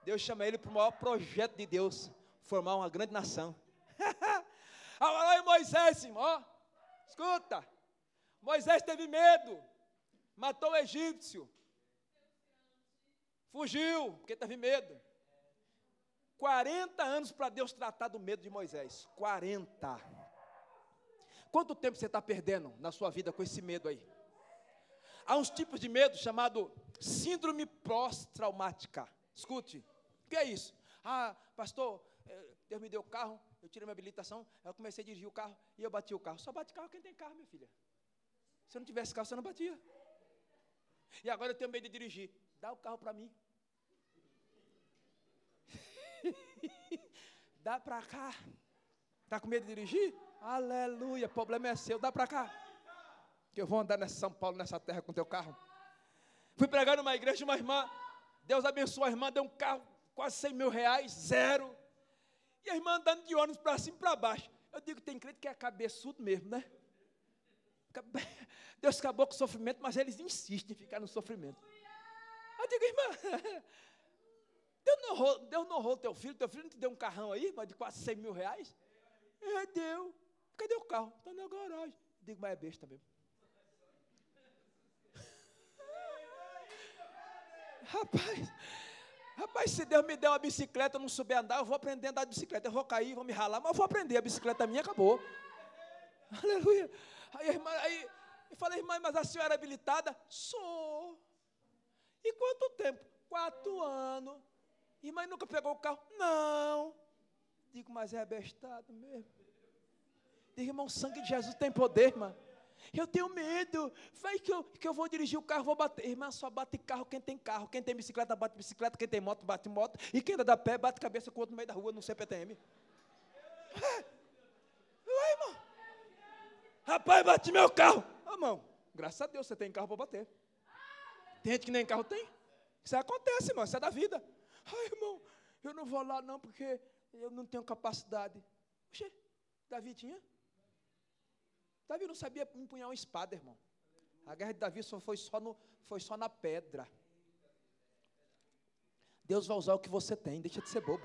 Deus chama ele para o maior projeto de Deus, formar uma grande nação. Olha Moisés, irmão, escuta. Moisés teve medo, matou o egípcio, fugiu, porque teve medo. 40 anos para Deus tratar do medo de Moisés. 40. Quanto tempo você está perdendo na sua vida com esse medo aí? Há uns tipos de medo chamado síndrome pós-traumática. Escute, o que é isso? Ah, pastor, eh, Deus me deu o carro, eu tirei minha habilitação, eu comecei a dirigir o carro e eu bati o carro. Só bate carro quem tem carro, minha filha. Se eu não tivesse carro, você não batia. E agora eu tenho medo de dirigir. Dá o carro para mim. Dá para cá. Está com medo de dirigir? Aleluia, problema é seu. Dá para cá que eu vou andar nessa São Paulo, nessa terra com teu carro. Fui pregar numa igreja, uma irmã, Deus abençoou a irmã, deu um carro, quase 100 mil reais, zero. E a irmã andando de ônibus para cima e para baixo. Eu digo, tem crente que é cabeçudo mesmo, né? Deus acabou com o sofrimento, mas eles insistem em ficar no sofrimento. Eu digo, irmã, Deus não honrou, Deus não honrou teu filho, teu filho não te deu um carrão aí, de quase 100 mil reais? É, deu. Cadê o carro? Está na garagem. Eu digo, mas é besta mesmo. Rapaz, rapaz, se Deus me der uma bicicleta, eu não souber andar, eu vou aprender a andar de bicicleta. Eu vou cair, vou me ralar, mas eu vou aprender. A bicicleta minha acabou. Aleluia. Aí, irmã, aí Eu falei, irmã, mas a senhora é habilitada? Sou. E quanto tempo? Quatro anos. Irmã, nunca pegou o carro? Não. Digo, mas é abestado mesmo. Digo, irmão, o sangue de Jesus tem poder, irmã. Eu tenho medo. Vai que eu, que eu vou dirigir o carro, vou bater. Irmã, só bate carro quem tem carro. Quem tem bicicleta, bate bicicleta. Quem tem moto, bate moto. E quem anda da pé, bate cabeça com o outro no meio da rua, no CPTM. É. Ué, irmão. Rapaz, bate meu carro. Ah, irmão, graças a Deus você tem carro para bater. Tem gente que nem carro tem. Isso acontece, irmão. Isso é da vida. Ai, irmão, eu não vou lá não porque eu não tenho capacidade. Oxê, Davi tinha? Davi não sabia empunhar uma espada, irmão. A guerra de Davi só foi só, no, foi só na pedra. Deus vai usar o que você tem, deixa de ser bobo.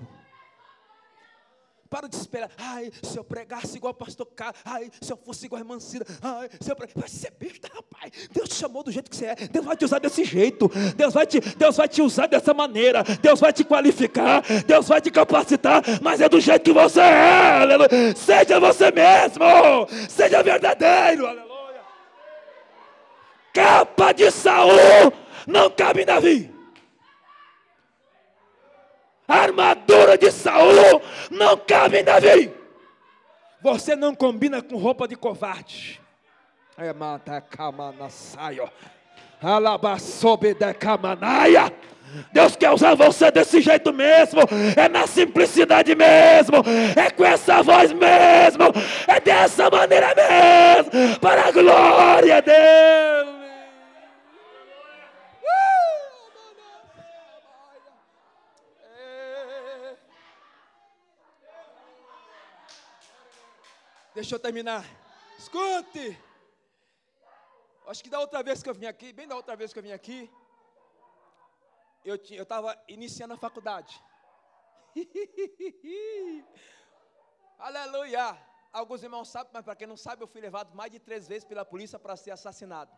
Para de esperar. Ai, se eu pregasse igual o pastor K, ai, se eu fosse igual a irmã Cida, ai, se eu pregasse. Vai ser besta, rapaz. Deus te chamou do jeito que você é. Deus vai te usar desse jeito. Deus vai te, Deus vai te usar dessa maneira. Deus vai te qualificar. Deus vai te capacitar. Mas é do jeito que você é. Aleluia. Seja você mesmo. Seja verdadeiro. Aleluia. Capa de Saul não cabe em Davi. A armadura de Saul não cabe em Davi. Você não combina com roupa de covarde. É de. Deus quer usar você desse jeito mesmo, é na simplicidade mesmo, é com essa voz mesmo, é dessa maneira mesmo, para a glória dele. Deixa eu terminar. Escute. Acho que da outra vez que eu vim aqui, bem da outra vez que eu vim aqui, eu estava iniciando a faculdade. Aleluia! Alguns irmãos sabem, mas para quem não sabe, eu fui levado mais de três vezes pela polícia para ser assassinado.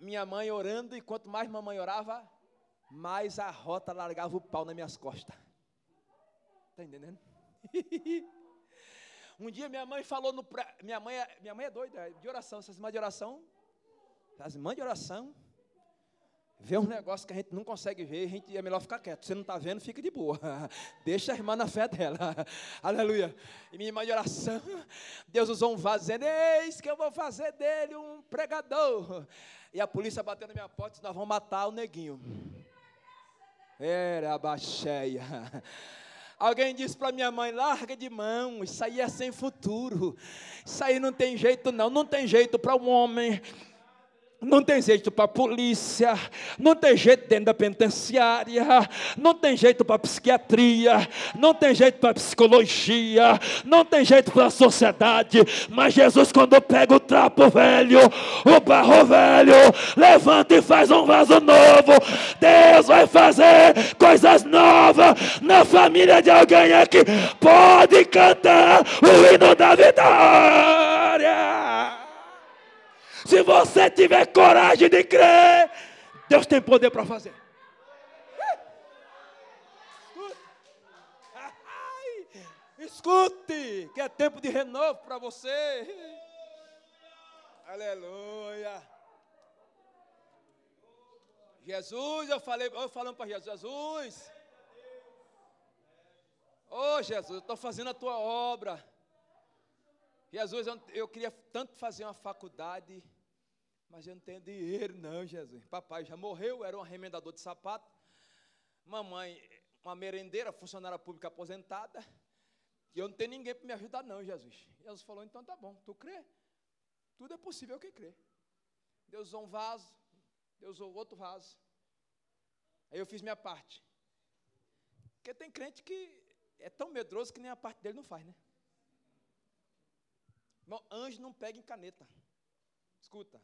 Minha mãe orando, e quanto mais mamãe orava, mais a rota largava o pau nas minhas costas. Está entendendo? Um dia minha mãe falou no. Minha, mãe, é... minha mãe é doida, é de oração. Essas irmãs de oração. As irmãs de oração. Vê um negócio que a gente não consegue ver, a gente é melhor ficar quieto. Você não está vendo, fica de boa. Deixa a irmã na fé dela. Aleluia. E minha irmã de oração, Deus usou um vaso dizendo: Eis que eu vou fazer dele um pregador. E a polícia bateu na minha porta disse: Nós vamos matar o neguinho. Era a baixeia. Alguém disse para minha mãe: larga de mão, isso aí é sem futuro. Isso aí não tem jeito, não. Não tem jeito para um homem não tem jeito para a polícia, não tem jeito dentro da penitenciária, não tem jeito para a psiquiatria, não tem jeito para a psicologia, não tem jeito para a sociedade, mas Jesus, quando pega o trapo velho, o barro velho, levanta e faz um vaso novo, Deus vai fazer coisas novas na família de alguém aqui, pode cantar o hino da vitória. Se você tiver coragem de crer, Deus tem poder para fazer. Escute, que é tempo de renovo para você. Aleluia. Jesus, eu falei, eu falando para Jesus, Jesus. Oh Jesus, eu estou fazendo a tua obra. Jesus, eu, eu queria tanto fazer uma faculdade mas eu não tenho dinheiro, não, Jesus. Papai já morreu, era um remendador de sapato. Mamãe, uma merendeira, funcionária pública aposentada. E eu não tenho ninguém para me ajudar, não, Jesus. Jesus falou: então tá bom, tu crê? Tudo é possível que crê. Deus usou um vaso, Deus usou outro vaso. Aí eu fiz minha parte. Porque tem crente que é tão medroso que nem a parte dele não faz, né? Irmão, anjo não pega em caneta. Escuta,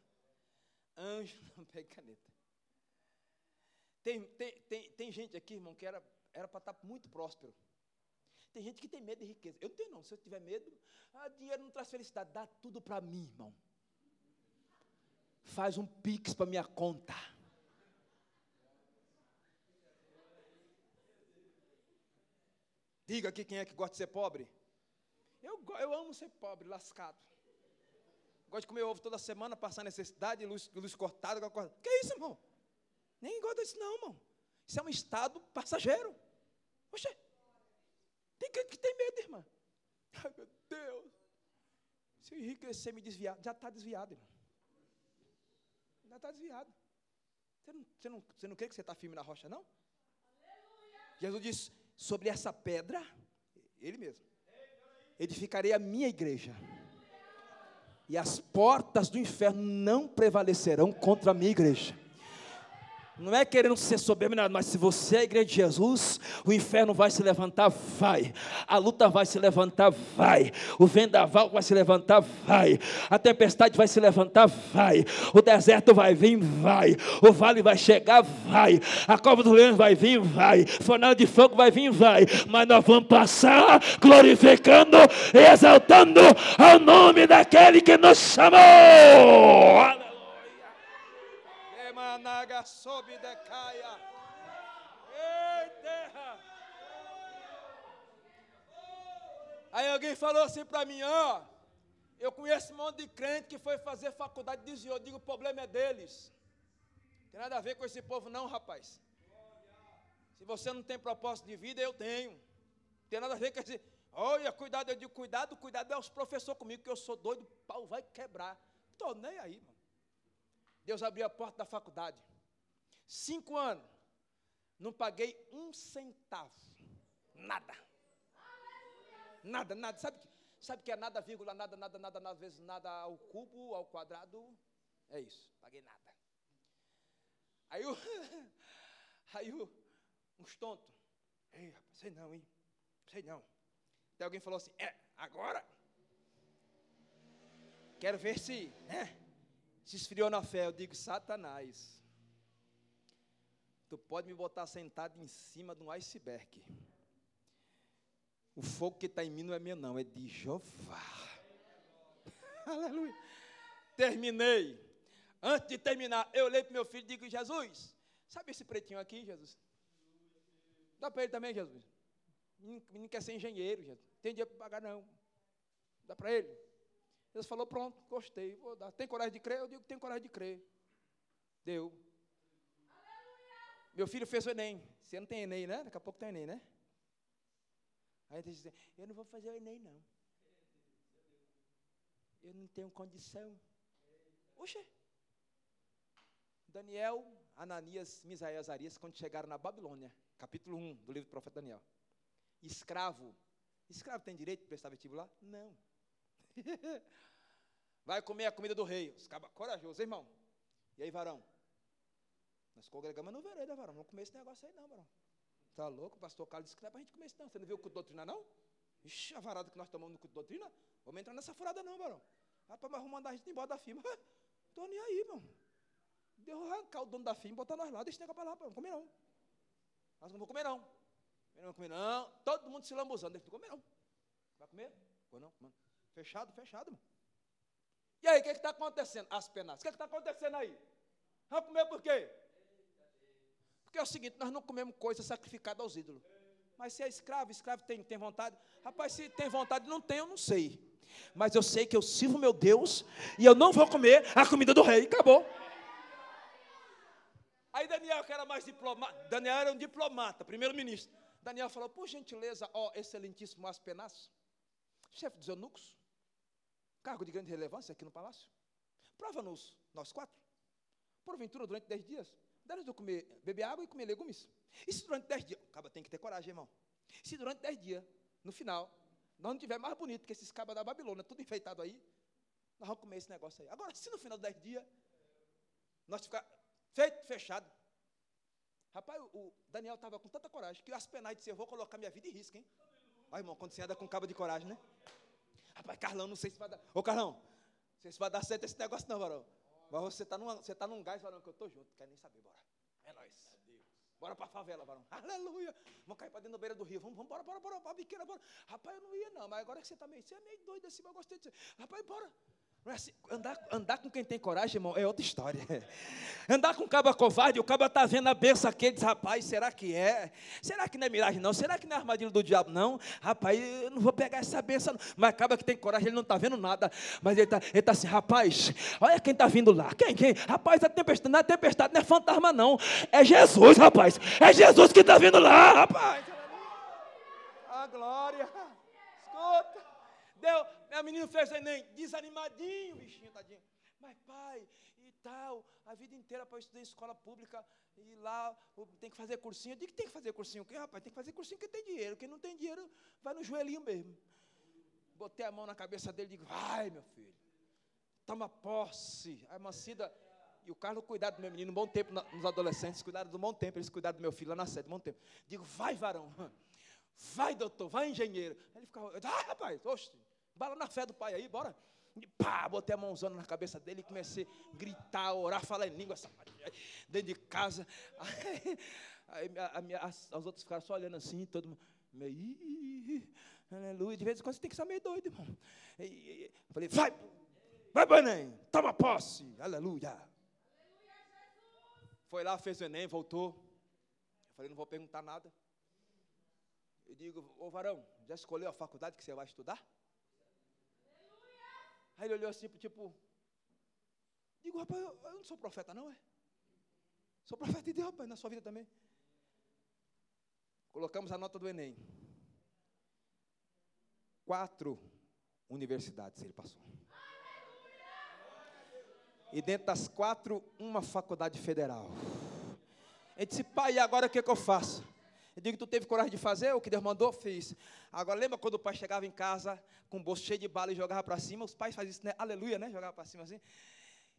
Anjo não pega caneta. Tem, tem, tem, tem gente aqui, irmão, que era era para estar tá muito próspero. Tem gente que tem medo de riqueza. Eu não tenho, não. Se eu tiver medo, ah, dinheiro não traz felicidade. Dá tudo para mim, irmão. Faz um pix para minha conta. Diga aqui quem é que gosta de ser pobre. Eu, eu amo ser pobre, lascado. Gosta de comer ovo toda semana, passar necessidade, luz, luz cortada, coisa. Que isso, irmão? Nem gosta disso, não, irmão. Isso é um estado passageiro. Oxê. Tem que, que tem medo, irmã. Ai, meu Deus. Se eu enriquecer, me desviar, já está desviado, irmão. Já está desviado. Você não, você, não, você não crê que você está firme na rocha, não? Aleluia. Jesus disse: sobre essa pedra, ele mesmo, edificarei a minha igreja. E as portas do inferno não prevalecerão contra a minha igreja. Não é querendo ser soberbo, mas se você é a igreja de Jesus, o inferno vai se levantar, vai. A luta vai se levantar, vai. O vendaval vai se levantar, vai. A tempestade vai se levantar, vai. O deserto vai vir, vai. O vale vai chegar, vai. A cova do leão vai vir, vai. Fornal de fogo vai vir, vai. Mas nós vamos passar glorificando e exaltando ao nome daquele que nos chamou naga sobe decaia. Ei, terra. Aí alguém falou assim para mim, ó, eu conheço um monte de crente que foi fazer faculdade e desviou. Eu digo, o problema é deles. Não tem nada a ver com esse povo não, rapaz. Se você não tem propósito de vida, eu tenho. Não tem nada a ver com esse... Olha, cuidado, eu digo, cuidado, cuidado é os professores comigo, que eu sou doido, o pau vai quebrar. Estou nem aí, mano. Deus abriu a porta da faculdade. Cinco anos. Não paguei um centavo. Nada. Nada, nada. Sabe, sabe que é nada, vírgula, nada, nada, nada, nada, vezes nada ao cubo, ao quadrado? É isso. Paguei nada. Aí o. Aí o. Uns tontos. Ei, rapaz, sei não, hein? Sei não. Até alguém falou assim: é, agora? Quero ver se. Né? se esfriou na fé. Eu digo, Satanás, tu pode me botar sentado em cima de um iceberg. O fogo que está em mim não é meu, não, é de Jeová. Aleluia. Terminei. Antes de terminar, eu olhei para meu filho e digo, Jesus, sabe esse pretinho aqui, Jesus? Dá para ele também, Jesus. O menino quer ser engenheiro, Jesus. Tem dinheiro para pagar, não. Dá para ele. Deus falou, pronto, gostei, vou dar. Tem coragem de crer? Eu digo, tem coragem de crer. Deu. Meu filho fez o Enem. Você não tem Enem, né? Daqui a pouco tem Enem, né? Aí ele diz, eu não vou fazer o Enem, não. Eu não tenho condição. Oxê. Daniel, Ananias, Misael e Azarias, quando chegaram na Babilônia, capítulo 1 do livro do profeta Daniel. Escravo. Escravo tem direito de prestar vestibular? Não. Vai comer a comida do rei. Os cabas corajosos, irmão. E aí, varão? Nós congregamos no vereda, varão. Não comer esse negócio aí, não, varão. Tá louco? O pastor Carlos disse que não é para a gente comer isso, não. Você não viu o culto doutrina, não? Ixi, a varada que nós tomamos no culto doutrina. Vamos entrar nessa furada, não, varão. Rapaz, mas mandar a gente embora da firma. Estou nem aí, irmão. Deu arrancar o dono da firma botar nós lá. Deixa esse negócio para lá, não comer não. Nós não vamos comer, não. Não vamos comer, não. Todo mundo se lambuzando. Deixa comer, não. Vai comer? Não? Mano. Fechado, fechado, irmão. E aí, o que está acontecendo? As penas. O que está acontecendo aí? Vamos comer por quê? Porque é o seguinte, nós não comemos coisa sacrificada aos ídolos. Mas se é escravo, escravo tem, tem vontade. Rapaz, se tem vontade, não tem, eu não sei. Mas eu sei que eu sirvo meu Deus e eu não vou comer a comida do rei. Acabou. Aí Daniel, que era mais diplomata, Daniel era um diplomata, primeiro-ministro. Daniel falou, por gentileza, ó, excelentíssimo Aspenaço, chefe dos eunucos, cargo de grande relevância aqui no palácio. Prova-nos, nós quatro. Porventura, durante dez dias, dá-nos de comer, beber água e comer legumes. E se durante dez dias, acaba tem que ter coragem, irmão. Se durante dez dias, no final, nós não tiver mais bonito que esses cabas da Babilônia, tudo enfeitado aí, nós vamos comer esse negócio aí. Agora, se no final dos dez dias, nós ficar feito, fechado. Rapaz, o Daniel estava com tanta coragem que as penais disse, eu vou colocar minha vida em risco, hein? Olha, irmão, quando você anda com cabo de coragem, né? Rapaz, Carlão, não sei se vai dar. Ô, Carlão, não sei se vai dar certo esse negócio, não, varão. Mas você está você tá num gás, varão, que eu estou junto. Quer nem saber, bora. É nóis. Bora para a favela, varão. Aleluia. Vamos cair para dentro da beira do rio. Vamos, vamos, bora, bora, bora, para a biqueira, bora. Rapaz, eu não ia, não. Mas agora que você está meio, você é meio doido assim, mas eu gostei de você. Rapaz, bora. É assim, andar, andar com quem tem coragem, irmão, é outra história. Andar com o caba covarde, o caba está vendo a benção aqui, diz, rapaz, será que é? Será que não é miragem não? Será que não é armadilha do diabo não? Rapaz, eu não vou pegar essa benção não. Mas acaba que tem coragem, ele não está vendo nada. Mas ele está ele tá assim, rapaz, olha quem está vindo lá. Quem, quem? Rapaz, a tempestade não é tempestade, não é fantasma não. É Jesus, rapaz. É Jesus que está vindo lá, rapaz. A glória. Escuta. Deu, a menina fez o Enem, desanimadinho, bichinho, tadinho. Mas pai, e tal, a vida inteira para estudar em escola pública, e lá tem que fazer cursinho. Eu digo que tem que fazer cursinho, o quê, rapaz? Tem que fazer cursinho quem tem dinheiro. Quem não tem dinheiro, vai no joelhinho mesmo. Botei a mão na cabeça dele e digo, vai, meu filho, toma posse. A Mancida e o Carlos cuidado do meu menino um bom tempo nos adolescentes, cuidaram do bom tempo, eles cuidaram do meu filho lá na sede, um bom tempo. Digo, vai, varão, vai, doutor, vai, engenheiro. Ele ficava, ah, rapaz, oxe, Bala na fé do pai aí, bora. E pá, botei a mãozona na cabeça dele e comecei a gritar, orar, falar em língua, dentro de casa. Aí, aí a, minha, as, os outros ficaram só olhando assim, todo mundo, meio, aleluia. De vez em quando você tem que ser meio doido, irmão. E, e, falei, vai, vai para Enem, toma posse, aleluia. Foi lá, fez o Enem, voltou. Eu falei, não vou perguntar nada. Eu digo, ô varão, já escolheu a faculdade que você vai estudar? Aí ele olhou assim, tipo, digo, rapaz, eu, eu não sou profeta, não, é? Sou profeta de Deus, rapaz, na sua vida também. Colocamos a nota do Enem. Quatro universidades ele passou. E dentro das quatro, uma faculdade federal. Ele disse, pai, e agora o que, que eu faço? Eu digo, tu teve coragem de fazer o que Deus mandou? Fiz. Agora, lembra quando o pai chegava em casa com o bolso cheio de bala e jogava para cima? Os pais faziam isso, né? Aleluia, né? Jogava para cima assim.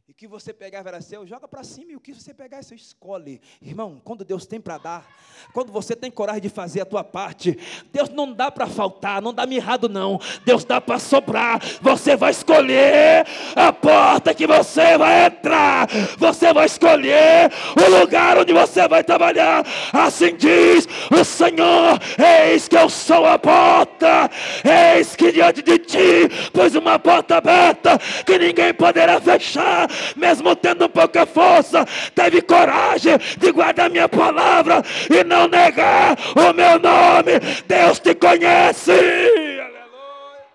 E que você pegava era seu, joga para cima, e o que você pegar é seu, escolhe. Irmão, quando Deus tem para dar, quando você tem coragem de fazer a tua parte, Deus não dá para faltar, não dá mirrado não, Deus dá para sobrar. Você vai escolher a porta que você vai entrar, você vai escolher o lugar onde você vai trabalhar. Assim diz o Senhor: Eis que eu sou a porta, eis que diante de ti pus uma porta aberta que ninguém poderá fechar mesmo tendo pouca força, teve coragem de guardar minha palavra e não negar o meu nome. Deus te conhece. Aleluia.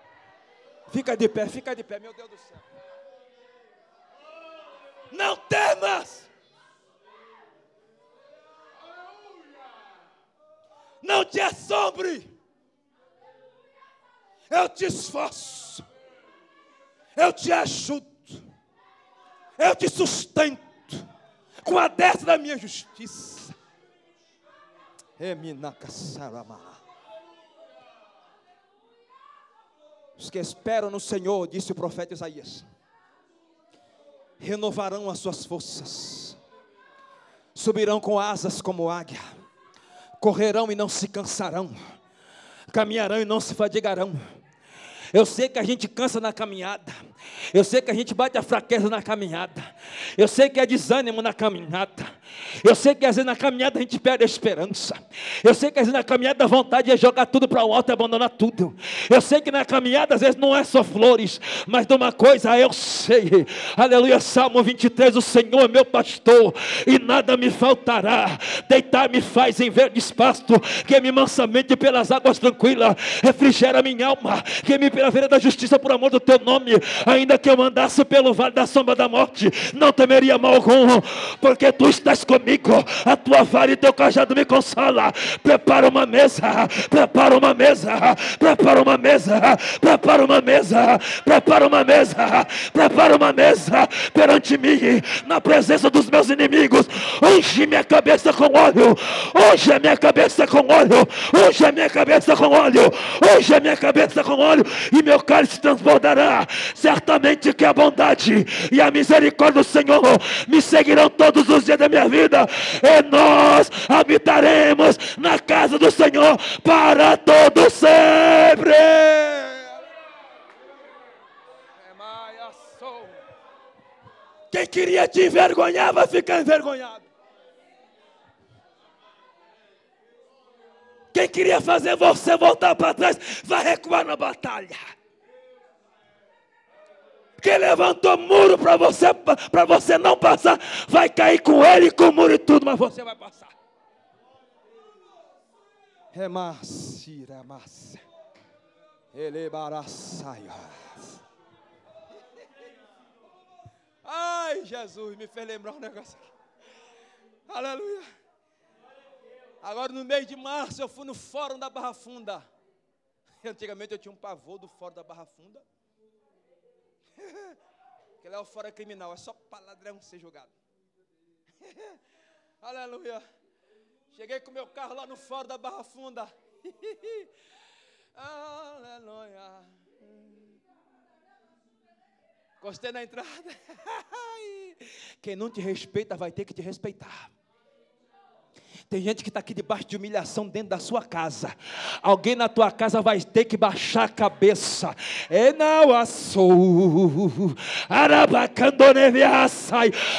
Fica de pé, fica de pé, meu Deus do céu. Não temas. Não te assombre. Eu te esforço. Eu te ajudo eu te sustento com a destra da minha justiça. Os que esperam no Senhor, disse o profeta Isaías, renovarão as suas forças, subirão com asas como águia, correrão e não se cansarão, caminharão e não se fadigarão. Eu sei que a gente cansa na caminhada. Eu sei que a gente bate a fraqueza na caminhada. Eu sei que é desânimo na caminhada. Eu sei que às vezes na caminhada a gente perde a esperança. Eu sei que às vezes na caminhada a vontade é jogar tudo para o alto e abandonar tudo. Eu sei que na caminhada às vezes não é só flores, mas de uma coisa eu sei. Aleluia, Salmo 23, o Senhor é meu pastor e nada me faltará. Deitar me faz em verdes pasto, que me mansamente pelas águas tranquilas, refrigera minha alma, que me pela veira da justiça por amor do teu nome ainda que eu andasse pelo vale da sombra da morte, não temeria mal algum, porque tu estás comigo, a tua vara e teu cajado me consola. Prepara uma mesa, prepara uma mesa, prepara uma mesa, prepara uma mesa, prepara uma mesa, prepara uma mesa perante mim, na presença dos meus inimigos. Unge minha cabeça com óleo, unge a minha cabeça com óleo, unge a minha cabeça com óleo, unge a minha cabeça com óleo, e meu cálice transbordará. Certo certamente que a bondade e a misericórdia do Senhor me seguirão todos os dias da minha vida, e nós habitaremos na casa do Senhor para todo sempre. Quem queria te envergonhar vai ficar envergonhado. Quem queria fazer você voltar para trás vai recuar na batalha. Quem levantou muro para você, para você não passar, vai cair com ele, com o muro e tudo, mas você vai passar. Remassira, massa. Elebaraçaia. Ai, Jesus, me fez lembrar um negócio aqui. Aleluia. Agora, no mês de março, eu fui no fórum da Barra Funda. Antigamente eu tinha um pavor do fórum da Barra Funda. Aquele é o fora criminal, é só para ladrão ser julgado. Aleluia. Cheguei com meu carro lá no fórum da Barra Funda. Aleluia. Gostei na entrada. Quem não te respeita vai ter que te respeitar. Tem gente que está aqui debaixo de humilhação dentro da sua casa. Alguém na tua casa vai ter que baixar a cabeça. Assou.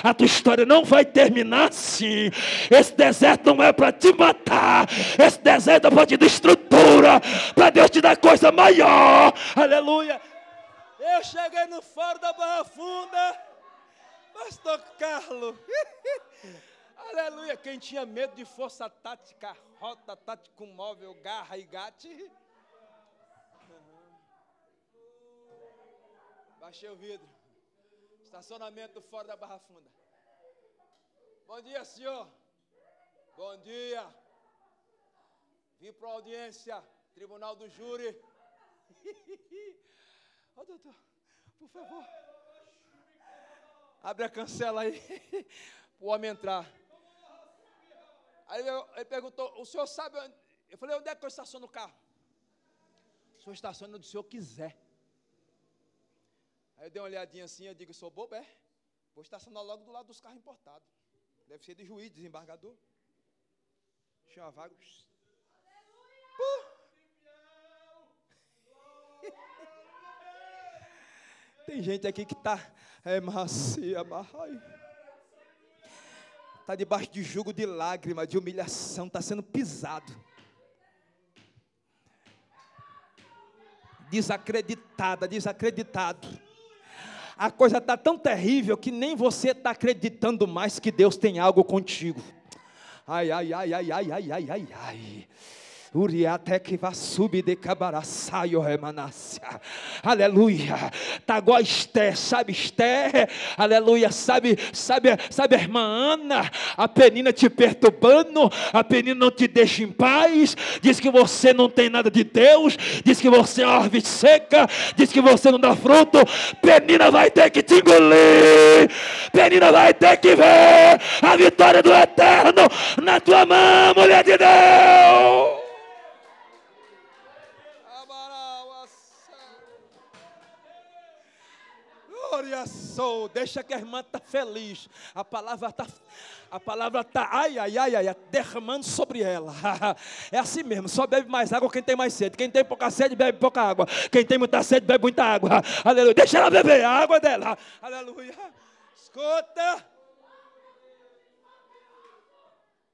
A tua história não vai terminar assim. Esse deserto não é para te matar. Esse deserto é para te dar estrutura. Para Deus te dar coisa maior. Aleluia. Eu cheguei no foro da Barra Funda. Pastor Carlos. Aleluia. Quem tinha medo de força tática, rota tática com móvel, garra e gate. Uhum. Baixei o vidro. Estacionamento fora da Barra Funda. Bom dia, senhor. Bom dia. Vim para a audiência, tribunal do júri. Ô oh, doutor, por favor. Abre a cancela aí. Para o homem entrar. Aí ele perguntou: O senhor sabe onde? Eu falei: Onde é que eu estaciono o carro? O senhor estaciona onde o senhor quiser. Aí eu dei uma olhadinha assim, eu digo: Sou bobo, é? Vou estacionar logo do lado dos carros importados. Deve ser de juiz, desembargador. Tinha uma vaga. Tem gente aqui que está é macia, marrai está debaixo de jugo de lágrima, de humilhação, está sendo pisado. Desacreditada, desacreditado. A coisa está tão terrível que nem você está acreditando mais que Deus tem algo contigo. Ai, ai, ai, ai, ai, ai, ai, ai, ai. Uriatek vasube de cabaraçaio. Aleluia. Tá igual Esté, sabe Esté? Aleluia. Sabe, sabe, sabe irmã Ana? A penina te perturbando, a penina não te deixa em paz. Diz que você não tem nada de Deus. Diz que você é uma árvore seca. Diz que você não dá fruto. Penina vai ter que te engolir. Penina vai ter que ver a vitória do eterno na tua mão, mulher de Deus. Glória sou. Deixa que a irmã está feliz. A palavra está. A palavra está, ai, ai, ai, ai, derramando sobre ela. É assim mesmo, só bebe mais água quem tem mais sede. Quem tem pouca sede, bebe pouca água. Quem tem muita sede, bebe muita água. Aleluia. Deixa ela beber a água dela. Aleluia. Escuta.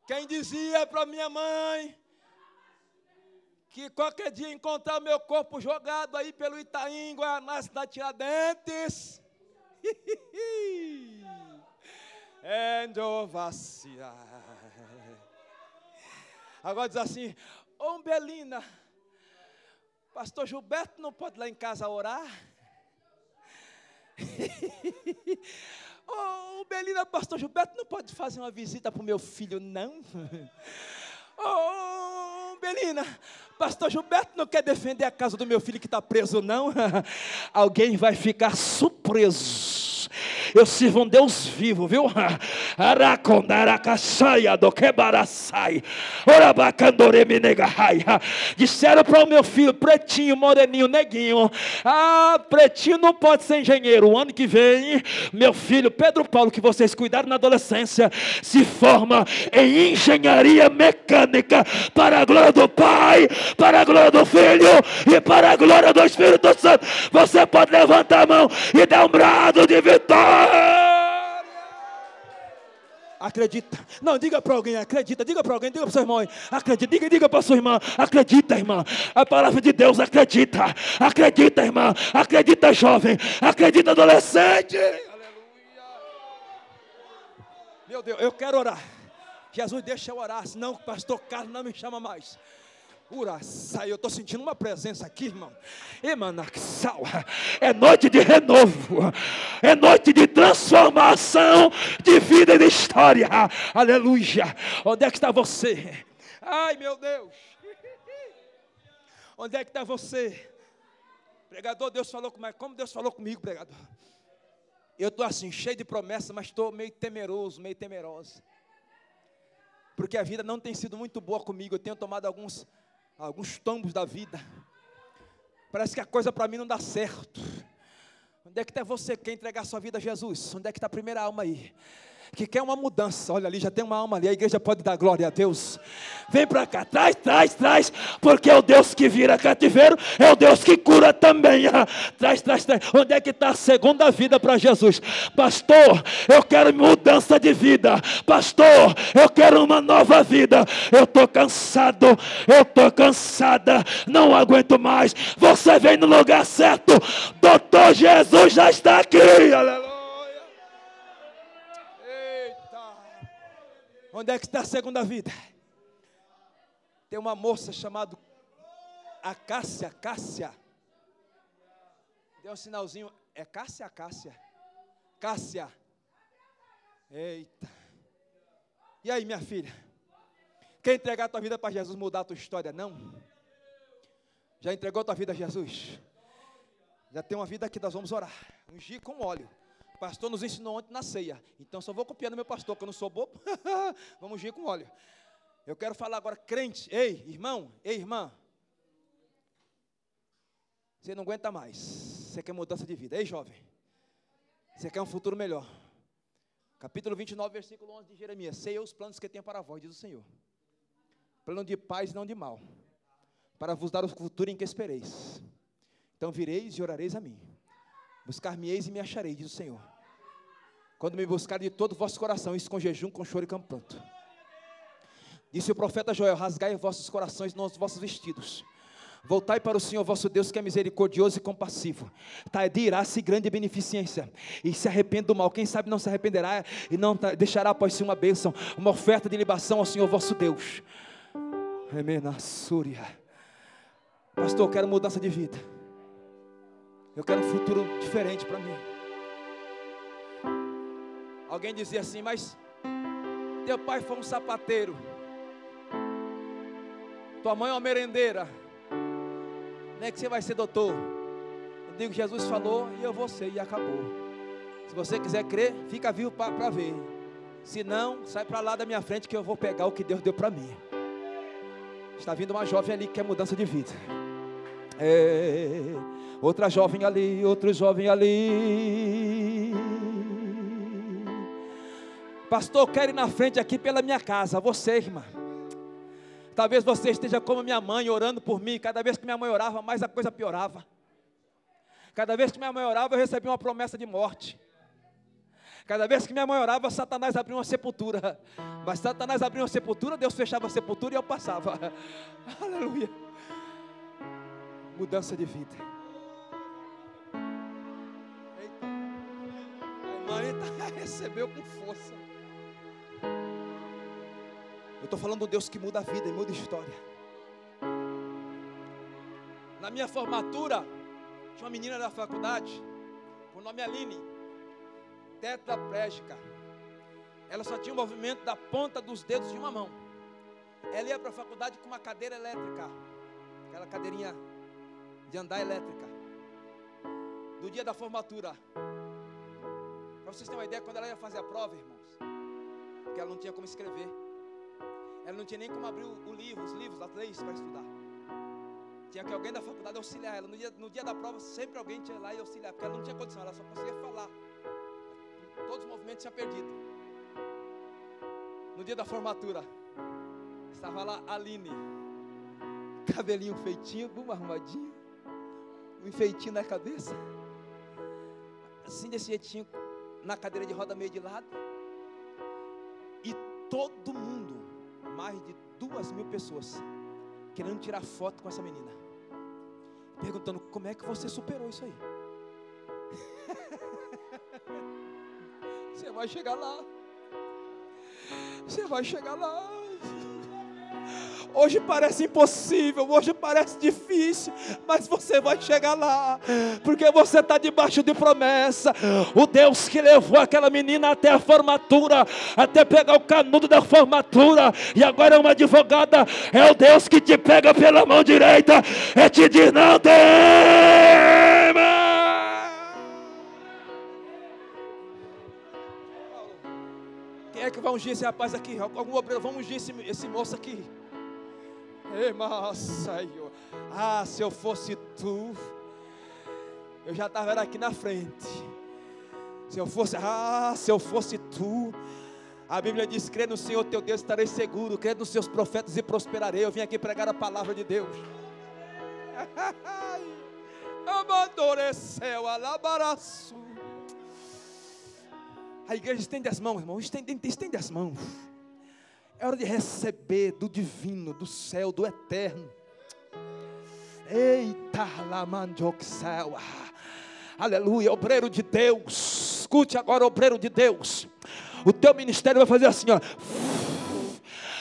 Quem dizia para minha mãe que qualquer dia encontrar meu corpo jogado aí pelo Itaim, Guaraná, cidade Tiradentes. Endovacia. Agora diz assim: Ô Belina, Pastor Gilberto não pode ir lá em casa orar? Ô Belina, Pastor Gilberto não pode fazer uma visita para o meu filho, não? Ô Belina, Pastor Gilberto não quer defender a casa do meu filho que está preso, não? Alguém vai ficar surpreso eu sirvo um Deus vivo, viu? Disseram para o meu filho, pretinho, moreninho, neguinho. Ah, pretinho não pode ser engenheiro. O ano que vem, meu filho Pedro Paulo, que vocês cuidaram na adolescência, se forma em engenharia mecânica para a glória do Pai, para a glória do Filho e para a glória do Espírito Santo. Você pode levantar a mão e dar um brado de vitória. Acredita. Não, diga para alguém, acredita. Diga para alguém, diga para seu irmão. Acredita. Diga, diga para sua irmã. Acredita, irmã. A palavra de Deus, acredita. Acredita, irmã. Acredita, jovem. Acredita, adolescente. Aleluia. Meu Deus, eu quero orar. Jesus, deixa eu orar, senão o pastor Carlos não me chama mais. Uraçai, eu estou sentindo uma presença aqui, irmão. Emanaxal, é noite de renovo, é noite de transformação de vida e de história. Aleluia. Onde é que está você? Ai, meu Deus. Onde é que está você? Pregador, Deus falou comigo. Como Deus falou comigo, pregador? Eu estou assim, cheio de promessas, mas estou meio temeroso, meio temerosa. Porque a vida não tem sido muito boa comigo. Eu tenho tomado alguns alguns tombos da vida. Parece que a coisa para mim não dá certo. Onde é que está você que quer entregar sua vida a Jesus? Onde é que está a primeira alma aí? Que quer uma mudança. Olha ali, já tem uma alma ali. A igreja pode dar glória a Deus. Vem para cá, traz, traz, traz. Porque é o Deus que vira cativeiro, é o Deus que cura também. Traz, traz, traz. Onde é que está a segunda vida para Jesus? Pastor, eu quero mudança de vida. Pastor, eu quero uma nova vida. Eu estou cansado, eu estou cansada, não aguento mais. Você vem no lugar certo. Doutor Jesus já está aqui. Aleluia. Onde é que está a segunda vida? Tem uma moça chamada Acácia, Cássia. Deu um sinalzinho. É Cássia, Cássia? Cássia. Eita. E aí, minha filha? Quer entregar a tua vida para Jesus mudar a tua história? Não? Já entregou a tua vida a Jesus? Já tem uma vida que nós vamos orar. Ungir com óleo pastor nos ensinou ontem na ceia. Então só vou copiando meu pastor, que eu não sou bobo. Vamos ir com óleo. Eu quero falar agora, crente. Ei, irmão, ei, irmã. Você não aguenta mais. Você quer mudança de vida. Ei, jovem. Você quer um futuro melhor. Capítulo 29, versículo 11 de Jeremias. Sei os planos que tenho para vós, diz o Senhor. Plano de paz não de mal. Para vos dar o futuro em que espereis. Então vireis e orareis a mim. Buscar-me-eis e me achareis, diz o Senhor. Quando me buscarem de todo o vosso coração, isso com jejum, com choro e com pranto. Disse o profeta Joel: Rasgai vossos corações, nos vossos vestidos. Voltai para o Senhor vosso Deus, que é misericordioso e compassivo. Tá de iraça e grande beneficência. E se arrependa do mal. Quem sabe não se arrependerá e não deixará após si uma bênção, uma oferta de libação ao Senhor vosso Deus. Súria. Pastor, eu quero mudança de vida. Eu quero um futuro diferente para mim. Alguém dizia assim, mas teu pai foi um sapateiro, tua mãe é uma merendeira, não é que você vai ser doutor. Eu digo, Jesus falou e eu vou ser, e acabou. Se você quiser crer, fica vivo para ver. Se não, sai para lá da minha frente que eu vou pegar o que Deus deu para mim. Está vindo uma jovem ali que quer mudança de vida. É, outra jovem ali, outro jovem ali. Pastor, quero ir na frente aqui pela minha casa. Você, irmã. Talvez você esteja como minha mãe, orando por mim. Cada vez que minha mãe orava, mais a coisa piorava. Cada vez que minha mãe orava, eu recebia uma promessa de morte. Cada vez que minha mãe orava, Satanás abria uma sepultura. Mas Satanás abria uma sepultura, Deus fechava a sepultura e eu passava. Aleluia mudança de vida. Eita. A irmã recebeu com força. Eu estou falando do Deus que muda a vida e muda a história. Na minha formatura, tinha uma menina da faculdade, o nome Aline, tetraplégica. Ela só tinha o movimento da ponta dos dedos de uma mão. Ela ia para a faculdade com uma cadeira elétrica, aquela cadeirinha de andar elétrica. No dia da formatura. Para vocês terem uma ideia, quando ela ia fazer a prova, irmãos, porque ela não tinha como escrever. Ela não tinha nem como abrir o, livro, os livros, as leis para estudar. Tinha que alguém da faculdade auxiliar ela. No dia, no dia da prova, sempre alguém tinha lá e auxiliar, porque ela não tinha condição, ela só conseguia falar. Todos os movimentos tinha perdido. No dia da formatura, estava lá a Aline, cabelinho feitinho, bum arrumadinho um enfeitinho na cabeça, assim desse jeitinho, na cadeira de roda meio de lado. todo mundo, mais de duas mil pessoas, querendo tirar foto com essa menina. Perguntando como é que você superou isso aí. Você vai chegar lá. Você vai chegar lá. Hoje parece impossível, hoje parece difícil, mas você vai chegar lá, porque você está debaixo de promessa. O Deus que levou aquela menina até a formatura, até pegar o canudo da formatura, e agora é uma advogada, é o Deus que te pega pela mão direita, é te diz: não tema. Quem é que vai ungir esse rapaz aqui? Algum obreiro, vamos ungir esse, esse moço aqui. Senhor. Ah, se eu fosse tu, eu já estava aqui na frente. Se eu fosse, ah, se eu fosse tu. A Bíblia diz: crê no Senhor teu Deus, estarei seguro. Crê nos seus profetas e prosperarei. Eu vim aqui pregar a palavra de Deus. Amadoreceu, alabaraço. A igreja estende as mãos, irmão. Estende, estende as mãos. É hora de receber do divino, do céu, do eterno. Eita, céu. Aleluia, obreiro de Deus. Escute agora, obreiro de Deus. O teu ministério vai fazer assim, ó.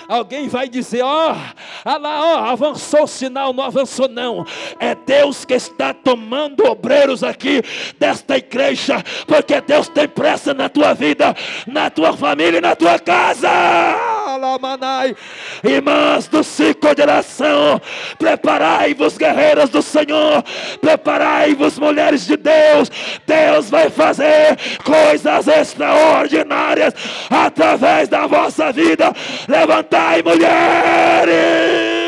Alguém vai dizer: ó, oh, lá, ó, avançou o sinal, não avançou não. É Deus que está tomando obreiros aqui desta igreja, porque Deus tem pressa na tua vida, na tua família e na tua casa. Alamanai. Irmãs do ciclo de oração, preparai-vos, guerreiras do Senhor, preparai-vos, mulheres de Deus. Deus vai fazer coisas extraordinárias através da vossa vida. Levantai, mulheres.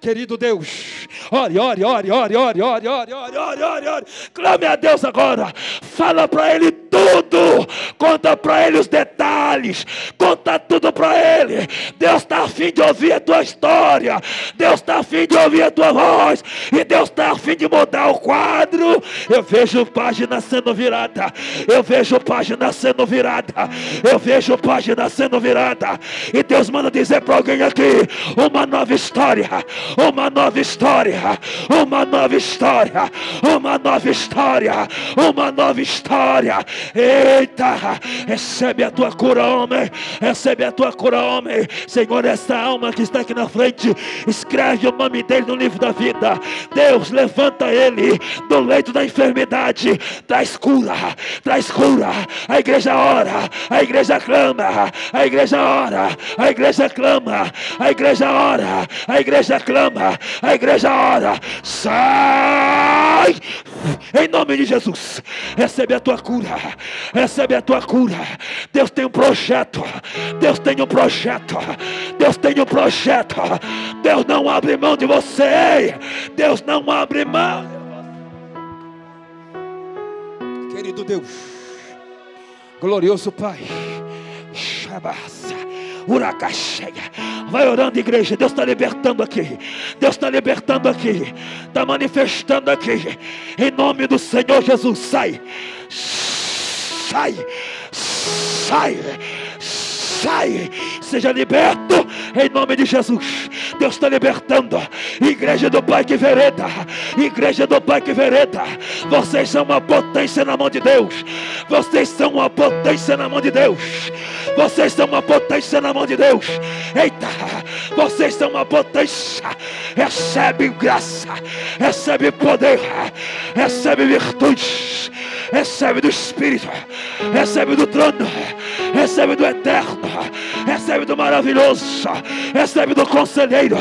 Querido Deus, ore, ore, ore, ore, ore, ore, ore, ore, ore, ore, ore. Clame a Deus agora. Fala para Ele tudo. Conta para Ele os detalhes. Conta tudo para Ele. Deus está afim de ouvir a tua história. Deus está afim de ouvir a tua voz. E Deus está afim de mudar o quadro. Eu vejo página sendo virada. Eu vejo página sendo virada. Eu vejo página sendo virada. E Deus manda dizer para alguém aqui: uma nova história uma nova história, uma nova história, uma nova história, uma nova história. Eita, recebe a tua cura, homem, recebe a tua cura, homem. Senhor, essa alma que está aqui na frente, escreve o nome dele no livro da vida. Deus, levanta ele do leito da enfermidade, traz cura, traz cura. A igreja ora, a igreja clama, a igreja ora, a igreja clama, a igreja ora, a igreja clama, a igreja ora, sai, em nome de Jesus, recebe a tua cura, recebe a tua cura. Deus tem um projeto, Deus tem um projeto, Deus tem um projeto. Deus não abre mão de você, Deus não abre mão. Querido Deus, glorioso Pai, Shabasa. Uracacheia. Vai orando, igreja. Deus está libertando aqui. Deus está libertando aqui. Está manifestando aqui. Em nome do Senhor Jesus. Sai. Sai. Sai sai, seja liberto em nome de Jesus. Deus está libertando. Igreja do Pai que vereda, igreja do Pai que vereda. Vocês são uma potência na mão de Deus. Vocês são uma potência na mão de Deus. Vocês são uma potência na mão de Deus. Eita, vocês são uma potência. Recebe graça, recebe poder, recebe virtude, recebe do Espírito, recebe do trono, recebe do eterno recebe do maravilhoso, recebe do conselheiro,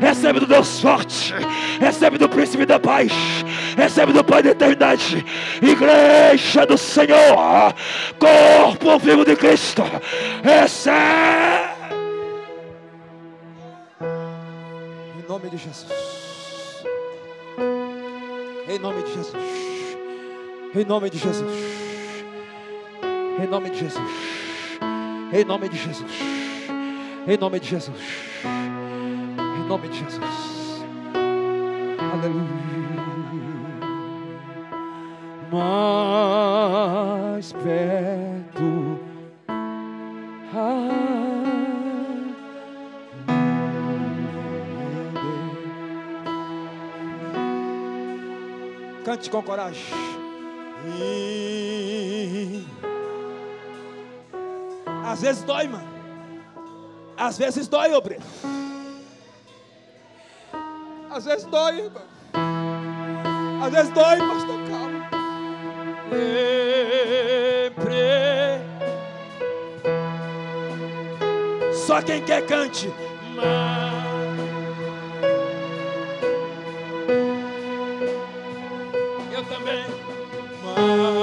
recebe do Deus forte, recebe do príncipe da paz, recebe do Pai da eternidade, igreja do Senhor, corpo vivo de Cristo, recebe. Em nome de Jesus. Em nome de Jesus. Em nome de Jesus. Em nome de Jesus. Em nome de Jesus. Em nome de Jesus. Em nome de Jesus. Aleluia. Mais perto Cante com coragem. Às vezes dói, mano. Às vezes dói, obreiro. Às vezes dói, irmão. Às vezes dói, pastor, calma. Sempre. Só quem quer cante. Eu também. Oh,